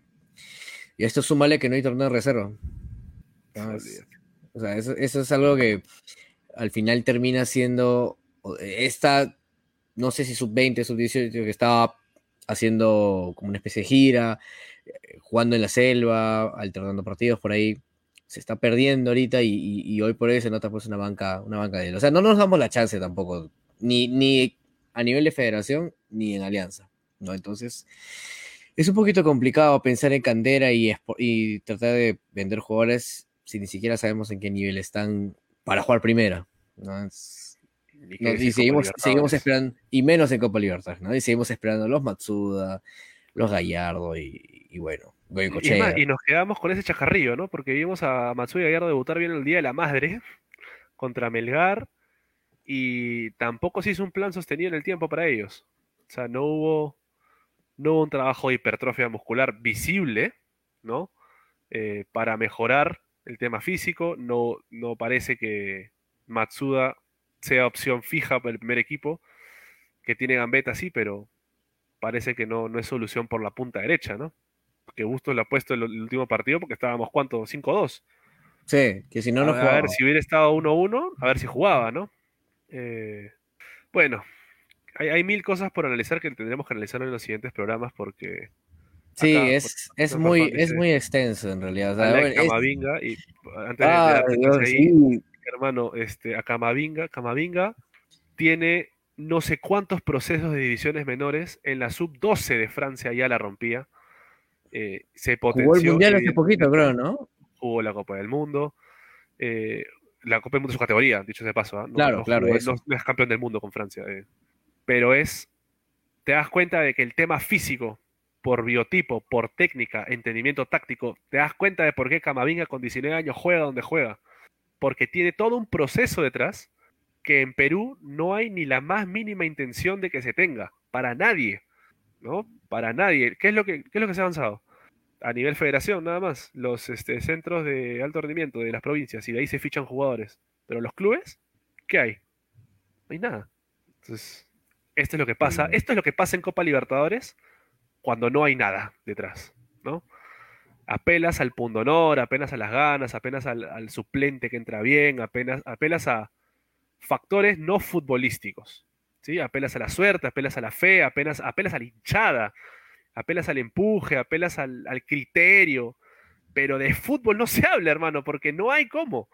y esto súmale que no hay torneo de reserva. o sea, eso, eso es algo que al final termina siendo esta, no sé si sub-20, sub-18, que estaba haciendo como una especie de gira, eh, jugando en la selva, alternando partidos por ahí. Se está perdiendo ahorita y, hoy por hoy se nota pues una banca, una banca de él. O sea, no nos damos la chance tampoco, ni, ni a nivel de federación, ni en alianza. ¿no? Entonces, es un poquito complicado pensar en candera y, y tratar de vender jugadores si ni siquiera sabemos en qué nivel están para jugar primera. ¿no? Y seguimos, seguimos esperando, y menos en Copa Libertad, ¿no? Y seguimos esperando los Matsuda, los Gallardo y, bueno, y, y, nos quedamos con ese chajarrillo, ¿no? Porque vimos a Matsuda y Gallardo debutar bien el Día de la Madre contra Melgar y tampoco se hizo un plan sostenido en el tiempo para ellos. O sea, no hubo, no hubo un trabajo de hipertrofia muscular visible, ¿no? Eh, para mejorar el tema físico, no, no parece que Matsuda sea opción fija para el primer equipo, que tiene Gambetta, sí, pero parece que no, no es solución por la punta derecha, ¿no? Que Bustos lo ha puesto en el último partido porque estábamos, ¿cuánto? 5-2. Sí, que si no, no jugaba. A ver, si hubiera estado 1-1, a ver si jugaba, ¿no? Eh, bueno, hay, mil cosas por analizar que tendremos que analizar en los siguientes programas porque... Sí, es, es, muy, es muy extenso en realidad. O y antes de, hermano, este, a Camavinga. Camavinga tiene no sé cuántos procesos de divisiones menores. En la sub-12 de Francia ya la rompía. Eh, se potenció. Jugó el Mundial hace poquito, creo, ¿no? Jugó la Copa del Mundo. Eh, la Copa del Mundo es su categoría, dicho de paso. ¿ah? No, Claro, no claro, jugó- eso. no- no es campeón del mundo con Francia. eh. Pero es, te das cuenta de que el tema físico, por biotipo, por técnica, entendimiento táctico, te das cuenta de por qué Camavinga con 19 años juega donde juega. Porque tiene todo un proceso detrás que en Perú no hay ni la más mínima intención de que se tenga. Para nadie. ¿No? Para nadie. ¿Qué es lo que, qué es lo que se ha avanzado? A nivel federación, nada más. Los este, centros de alto rendimiento de las provincias. Y de ahí se fichan jugadores. Pero los clubes, ¿qué hay? No hay nada. Entonces, esto es lo que pasa. Mm. Esto es lo que pasa en Copa Libertadores cuando no hay nada detrás, ¿no? Apelas al pundonor, apenas a las ganas, apenas al, al suplente que entra bien, apenas, apelas a factores no futbolísticos, ¿sí? Apelas a la suerte, apelas a la fe, apenas, apelas a la hinchada, apelas al empuje, apelas al, al criterio, pero de fútbol no se habla, hermano, porque no hay cómo.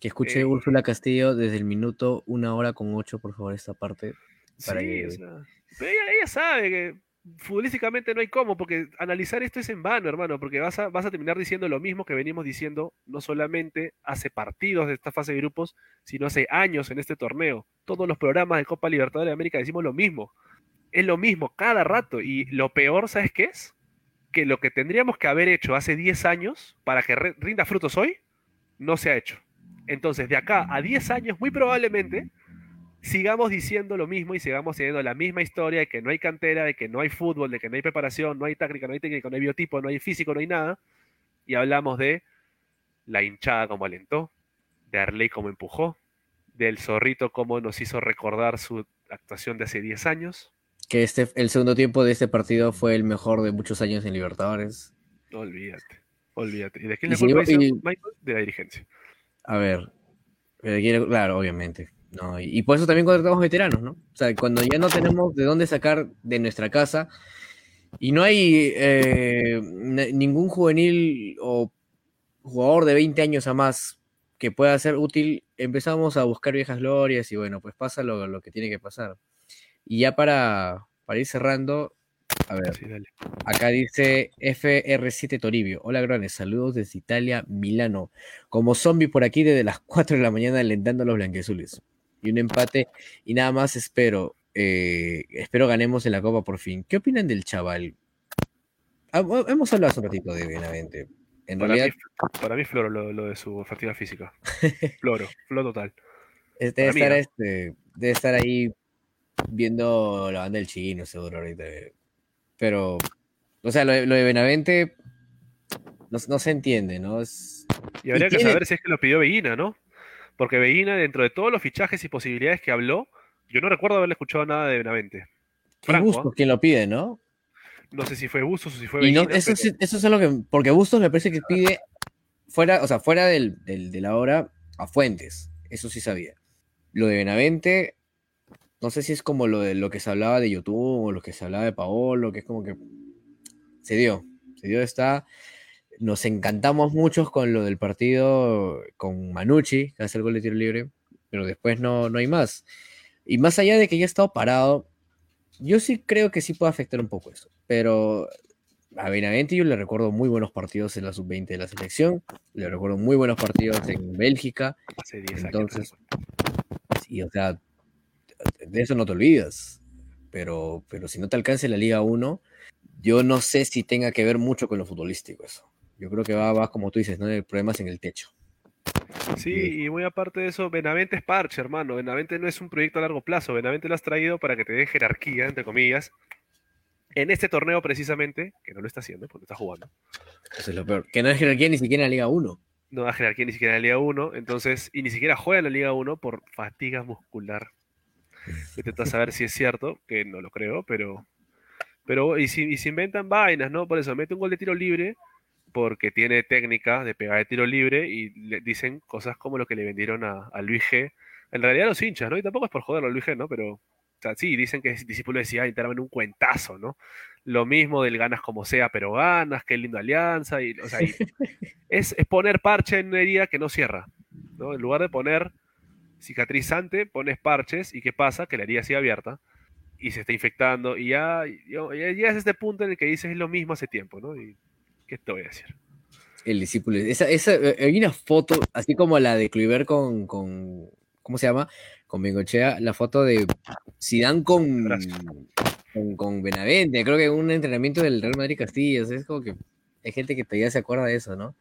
Que escuche Eh, Úrsula Castillo desde el minuto una hora con ocho, por favor, esta parte. Para Sí, que- o sea, pero ella, ella sabe que futbolísticamente no hay cómo, porque analizar esto es en vano, hermano, porque vas a, vas a terminar diciendo lo mismo que venimos diciendo no solamente hace partidos de esta fase de grupos, sino hace años en este torneo. Todos los programas de Copa Libertadores de América decimos lo mismo. Es lo mismo cada rato. Y lo peor, ¿sabes qué es? Que lo que tendríamos que haber hecho hace 10 años para que rinda frutos hoy, no se ha hecho. Entonces, de acá a 10 años, muy probablemente, sigamos diciendo lo mismo y sigamos teniendo la misma historia de que no hay cantera, de que no hay fútbol, de que no hay preparación, no hay táctica, no hay técnica, no hay biotipo, no hay físico, no hay nada. Y hablamos de la hinchada como alentó, de Arley como empujó, del zorrito como nos hizo recordar su actuación de hace 10 años. Que este, el segundo tiempo de este partido fue el mejor de muchos años en Libertadores. Olvídate, olvídate. ¿Y de quién le culpa y- Michael? De la dirigencia. A ver, claro, obviamente. No, y, y por eso también contratamos veteranos, ¿no? O sea, cuando ya no tenemos de dónde sacar de nuestra casa y no hay eh, ningún juvenil o jugador de 20 años a más que pueda ser útil, empezamos a buscar viejas glorias y bueno, pues pasa lo, lo que tiene que pasar. Y ya para, para ir cerrando, a ver, Sí. Acá dice FR7 Toribio. Hola, Grones. Saludos desde Italia, Milano. Como zombie por aquí desde las 4 de la mañana alentando a los blanqueazules. Y un empate. Y nada más espero. eh, espero ganemos en la Copa por fin. ¿Qué opinan del chaval? Ah, Hemos hablado hace un ratito de Benavente. En Para, realidad, mí, para mí floro lo, lo de su fatiga física. Floro, floro total. este, debe estar ahí viendo la banda del chino, seguro ahorita. Pero, o sea, lo de, lo de Benavente no, no se entiende, ¿no? Es, Y habría que tiene- saber si es que lo pidió Veguina, ¿no? Porque Veguina, dentro de todos los fichajes y posibilidades que habló, yo no recuerdo haberle escuchado nada de Benavente. Franco, Bustos ¿ah? quien lo pide, ¿no? No sé si fue Bustos o si fue Y Veguina. no, eso, pero- sí- eso es algo que. Porque Bustos me parece que pide fuera, o sea, fuera del, del- de la hora a Fuentes. Eso sí sabía. Lo de Benavente, no sé si es como lo de lo que se hablaba de YouTube o lo que se hablaba de Paolo, que es como que se dio. Se dio esta. Nos encantamos muchos con lo del partido con Manucci, que hace el gol de tiro libre, pero después no, no hay más. Y más allá de que ya ha estado parado, yo sí creo que sí puede afectar un poco eso. Pero a Benavente yo le recuerdo muy buenos partidos en la sub-20 de la selección, le recuerdo muy buenos partidos en Bélgica, hace 10 entonces- años. y o sea, de eso no te olvidas. Pero, pero si no te alcanza la Liga 1, yo no sé si tenga que ver mucho con lo futbolístico eso. Yo creo que va, va como tú dices, ¿no? El problema es en el techo. Sí, y muy aparte de eso, Benavente es parche, hermano. Benavente no es un proyecto a largo plazo. Benavente lo has traído para que te dé jerarquía, entre comillas. En este torneo precisamente, que no lo está haciendo porque está jugando, Eso es lo peor. Que no es jerarquía ni siquiera en la Liga 1. no da jerarquía ni siquiera en la Liga 1, entonces, y ni siquiera juega en la Liga 1 por fatiga muscular. Intenta saber si es cierto, que no lo creo, pero. Pero, y si, y se inventan vainas, ¿no? Por eso, mete un gol de tiro libre, porque tiene técnica de pegar de tiro libre, y le dicen cosas como lo que le vendieron a, a Luis G. En realidad, los hinchas, ¿no? Y tampoco es por joderlo a Luis G, ¿no? Pero, o sea, sí, dicen que es discípulo de Zidane y un cuentazo, ¿no? Lo mismo del ganas como sea, pero ganas, qué linda alianza, y, o sea, y- es, es poner parche en una herida que no cierra, ¿no? En lugar de poner cicatrizante, pones parches y ¿qué pasa? Que la herida sigue abierta y se está infectando y ya, ya, ya es este punto en el que dices es lo mismo hace tiempo, ¿no? Y ¿qué te voy a decir? el discípulo. Esa, esa, eh, hay una foto, así como la de Kluivert con, con, ¿cómo se llama? Con Bengochea, la foto de Zidane con, con, con, Benavente, creo que un entrenamiento del Real Madrid Castilla, es como que hay gente que todavía se acuerda de eso, ¿no?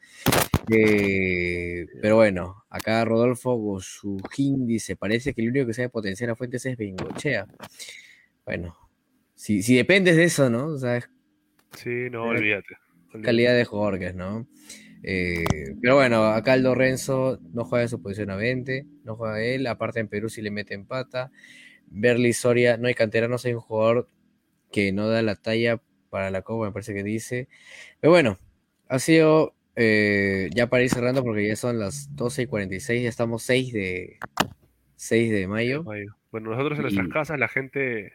Eh, pero bueno, acá Rodolfo Gosujín dice, parece que el único que sabe potenciar a Fuentes es Bengochea. Bueno, si, si dependes de eso, ¿no? O sea, sí, no, olvídate, Calidad de jugadores, ¿no? Eh, pero bueno, acá el Lorenzo no juega en su posición a 20, no juega él, aparte en Perú si le mete empata. Berly Soria, no hay no hay un jugador que no da la talla para la Copa, me parece que dice. Pero bueno, ha sido eh, ya para ir cerrando porque ya son las 12 y 46, ya estamos 6 de, 6 de mayo. Bueno, nosotros en nuestras casas la gente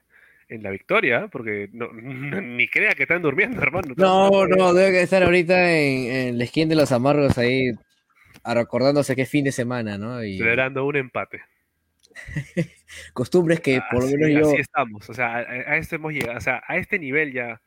en la victoria, porque no, ni crea que están durmiendo, hermano. No, no, debe estar ahorita en, la esquina de los amargos ahí, recordándose que es fin de semana, ¿no? Y... Celebrando un empate. Costumbres que por lo menos yo. Así estamos, o sea, a, este hemos llegado, o sea, a este nivel ya.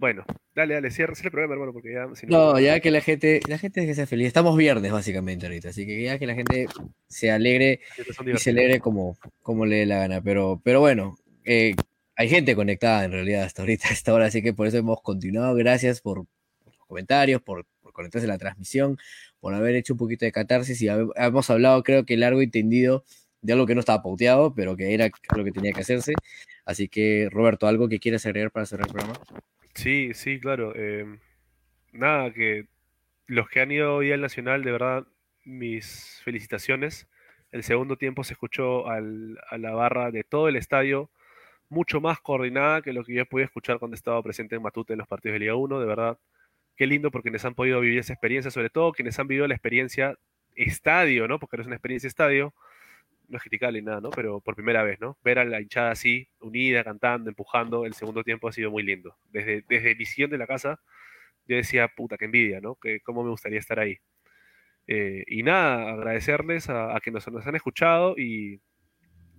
Bueno, dale, dale, cierra, el programa, hermano, porque ya. no, ya que la gente, la gente es que sea feliz. Estamos viernes, básicamente, ahorita, así que ya que la gente se alegre y se alegre como, como le dé la gana. Pero, pero bueno, eh, hay gente conectada en realidad hasta ahorita, hasta ahora, así que por eso hemos continuado. Gracias por, los comentarios, por, conectarse a la transmisión, por haber hecho un poquito de catarsis y hemos hablado, creo que largo y tendido de algo que no estaba pauteado, pero que era lo que tenía que hacerse. Así que, Roberto, ¿algo que quieras agregar para cerrar el programa? Sí, sí, claro. Eh, nada, que los que han ido hoy al Nacional, de verdad, mis felicitaciones. El segundo tiempo se escuchó a la barra de todo el estadio mucho más coordinada que lo que yo pude escuchar cuando estaba presente en Matute en los partidos de Liga 1, de verdad. Qué lindo porque quienes han podido vivir esa experiencia, sobre todo quienes han vivido la experiencia estadio, ¿no? Porque no es una experiencia estadio, no es critical ni nada, ¿no? Pero por primera vez, ¿no? Ver a la hinchada así, unida, cantando, empujando, el segundo tiempo ha sido muy lindo. Desde, desde visión de la casa, yo decía, puta, qué envidia, ¿no? Que cómo me gustaría estar ahí. Eh, y nada, agradecerles a, a quienes nos han escuchado y,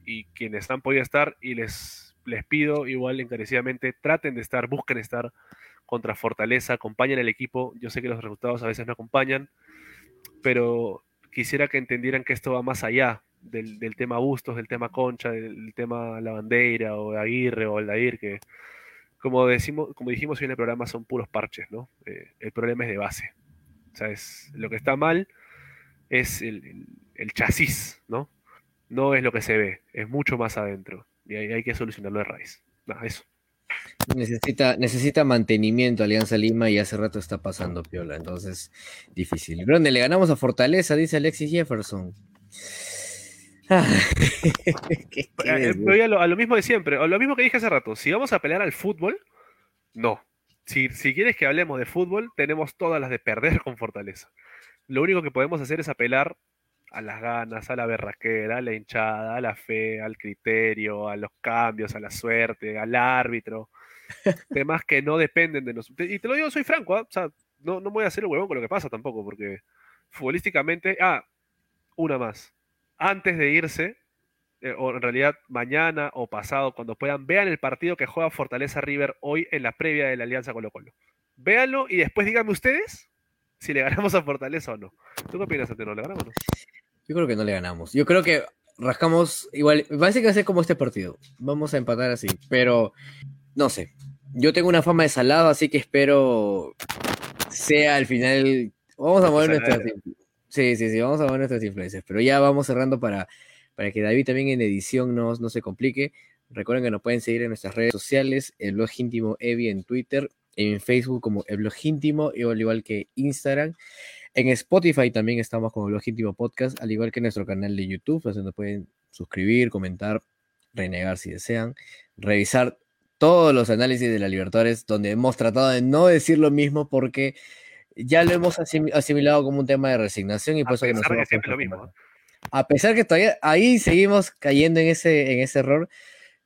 y quienes han podido estar y les les pido igual encarecidamente, traten de estar, busquen estar contra Fortaleza, acompañen al equipo. Yo sé que los resultados a veces no acompañan, pero quisiera que entendieran que esto va más allá del, tema Bustos, del tema Concha, del, tema La Bandera o Aguirre o Aldair, que como, decimos, como dijimos hoy en el programa son puros parches, ¿no? Eh, el problema es de base. O sea, es, lo que está mal es el, el chasis, ¿no? No es lo que se ve, es mucho más adentro y hay, que solucionarlo de raíz. eso. Necesita, necesita mantenimiento Alianza Lima y hace rato está pasando piola, entonces difícil. ¿Dónde le ganamos a Fortaleza? Dice Alexis Jefferson. Ah, eh, voy a lo, mismo de siempre, o lo mismo que dije hace rato. Si vamos a pelear al fútbol, no. Si, si quieres que hablemos de fútbol, tenemos todas las de perder con Fortaleza. Lo único que podemos hacer es apelar a las ganas, a la berraquera, a la hinchada, a la fe, al criterio, a los cambios, a la suerte, al árbitro. temas que no dependen de nosotros. Y te lo digo, soy franco, ¿ah? o sea, no, no voy a hacer el huevón con lo que pasa tampoco, porque futbolísticamente, ah, una más. Antes de irse, eh, o en realidad mañana o pasado, cuando puedan, vean el partido que juega Fortaleza River hoy en la previa de la Alianza Colo Colo. Véanlo y después díganme ustedes si le ganamos a Fortaleza o no. ¿Tú qué opinas, ¿No ¿Le ganamos o no? Yo creo que no le ganamos. Yo creo que rascamos igual. Parece que va a ser como este partido. Vamos a empatar así. Pero no sé. Yo tengo una fama de salado, así que espero sea al final. Vamos a mover nuestras. Sí, sí, sí, vamos a mover nuestras influencias. Pero ya vamos cerrando para, para que David también en edición no, no se complique. Recuerden que nos pueden seguir en nuestras redes sociales, el blog íntimo Evi en Twitter, en Facebook como el blog íntimo, y al igual que Instagram. En Spotify también estamos con el Blog Íntimo Podcast, al igual que nuestro canal de YouTube, donde pueden suscribir, comentar, renegar si desean, revisar todos los análisis de la Libertadores, donde hemos tratado de no decir lo mismo porque ya lo hemos asimilado como un tema de resignación y por eso que nosotros lo mismo. A pesar que todavía ahí seguimos cayendo en ese, en ese error,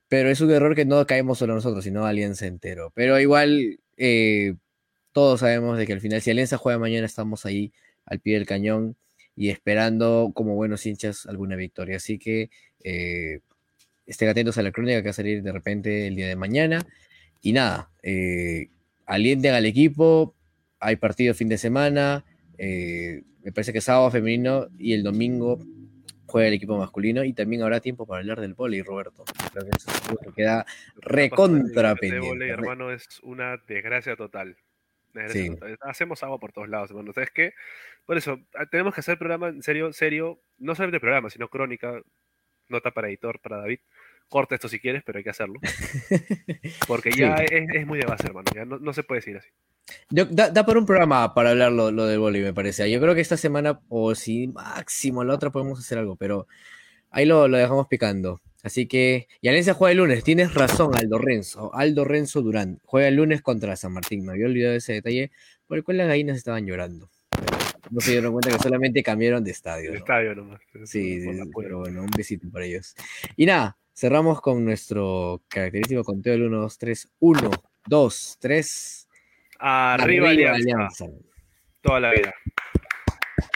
pero es un error que no caemos solo nosotros, sino Alianza entero. Pero igual, eh, todos sabemos de que al final, si Alianza juega mañana, estamos ahí al pie del cañón y esperando como buenos hinchas alguna victoria. Así que eh, estén atentos a la crónica que va a salir de repente el día de mañana. Y nada, eh, alienten al equipo, hay partido fin de semana, Eh, me parece que sábado femenino y el domingo juega el equipo masculino y también habrá tiempo para hablar del vóley, Roberto. Creo que eso es algo que queda recontra El pendiente. vóley, hermano, es una desgracia total. Sí. Hacemos agua por todos lados, hermano. ¿Sabes qué? Por eso, ah, tenemos que hacer programa en serio, serio, no solamente programa, sino crónica, nota para editor, para David. Corta esto si quieres, pero hay que hacerlo. Porque ya Sí. es, es muy de base, hermano. Ya no, no se puede decir así. Yo- da, da para un programa para hablar lo, lo del vóley, me parece. Yo creo que esta semana, o si máximo la otra, podemos hacer algo, pero ahí lo, lo dejamos picando. Así que, y Alianza juega el lunes. Tienes razón, Aldo Renzo. Aldo Renzo Durán. Juega el lunes contra San Martín. Me había olvidado ese detalle, por el cual las gallinas estaban llorando. No se dieron cuenta que solamente cambiaron de estadio. ¿no? estadio nomás. Sí, pero bueno, un besito para ellos. Y nada, cerramos con nuestro característico conteo del 1, 2, 3, 1, 2, 3. Arriba, Alianza. Alianza. Toda la vida.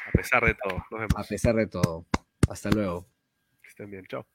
A pesar de todo. Nos vemos. A pesar de todo. Hasta luego. Que estén bien. Chao.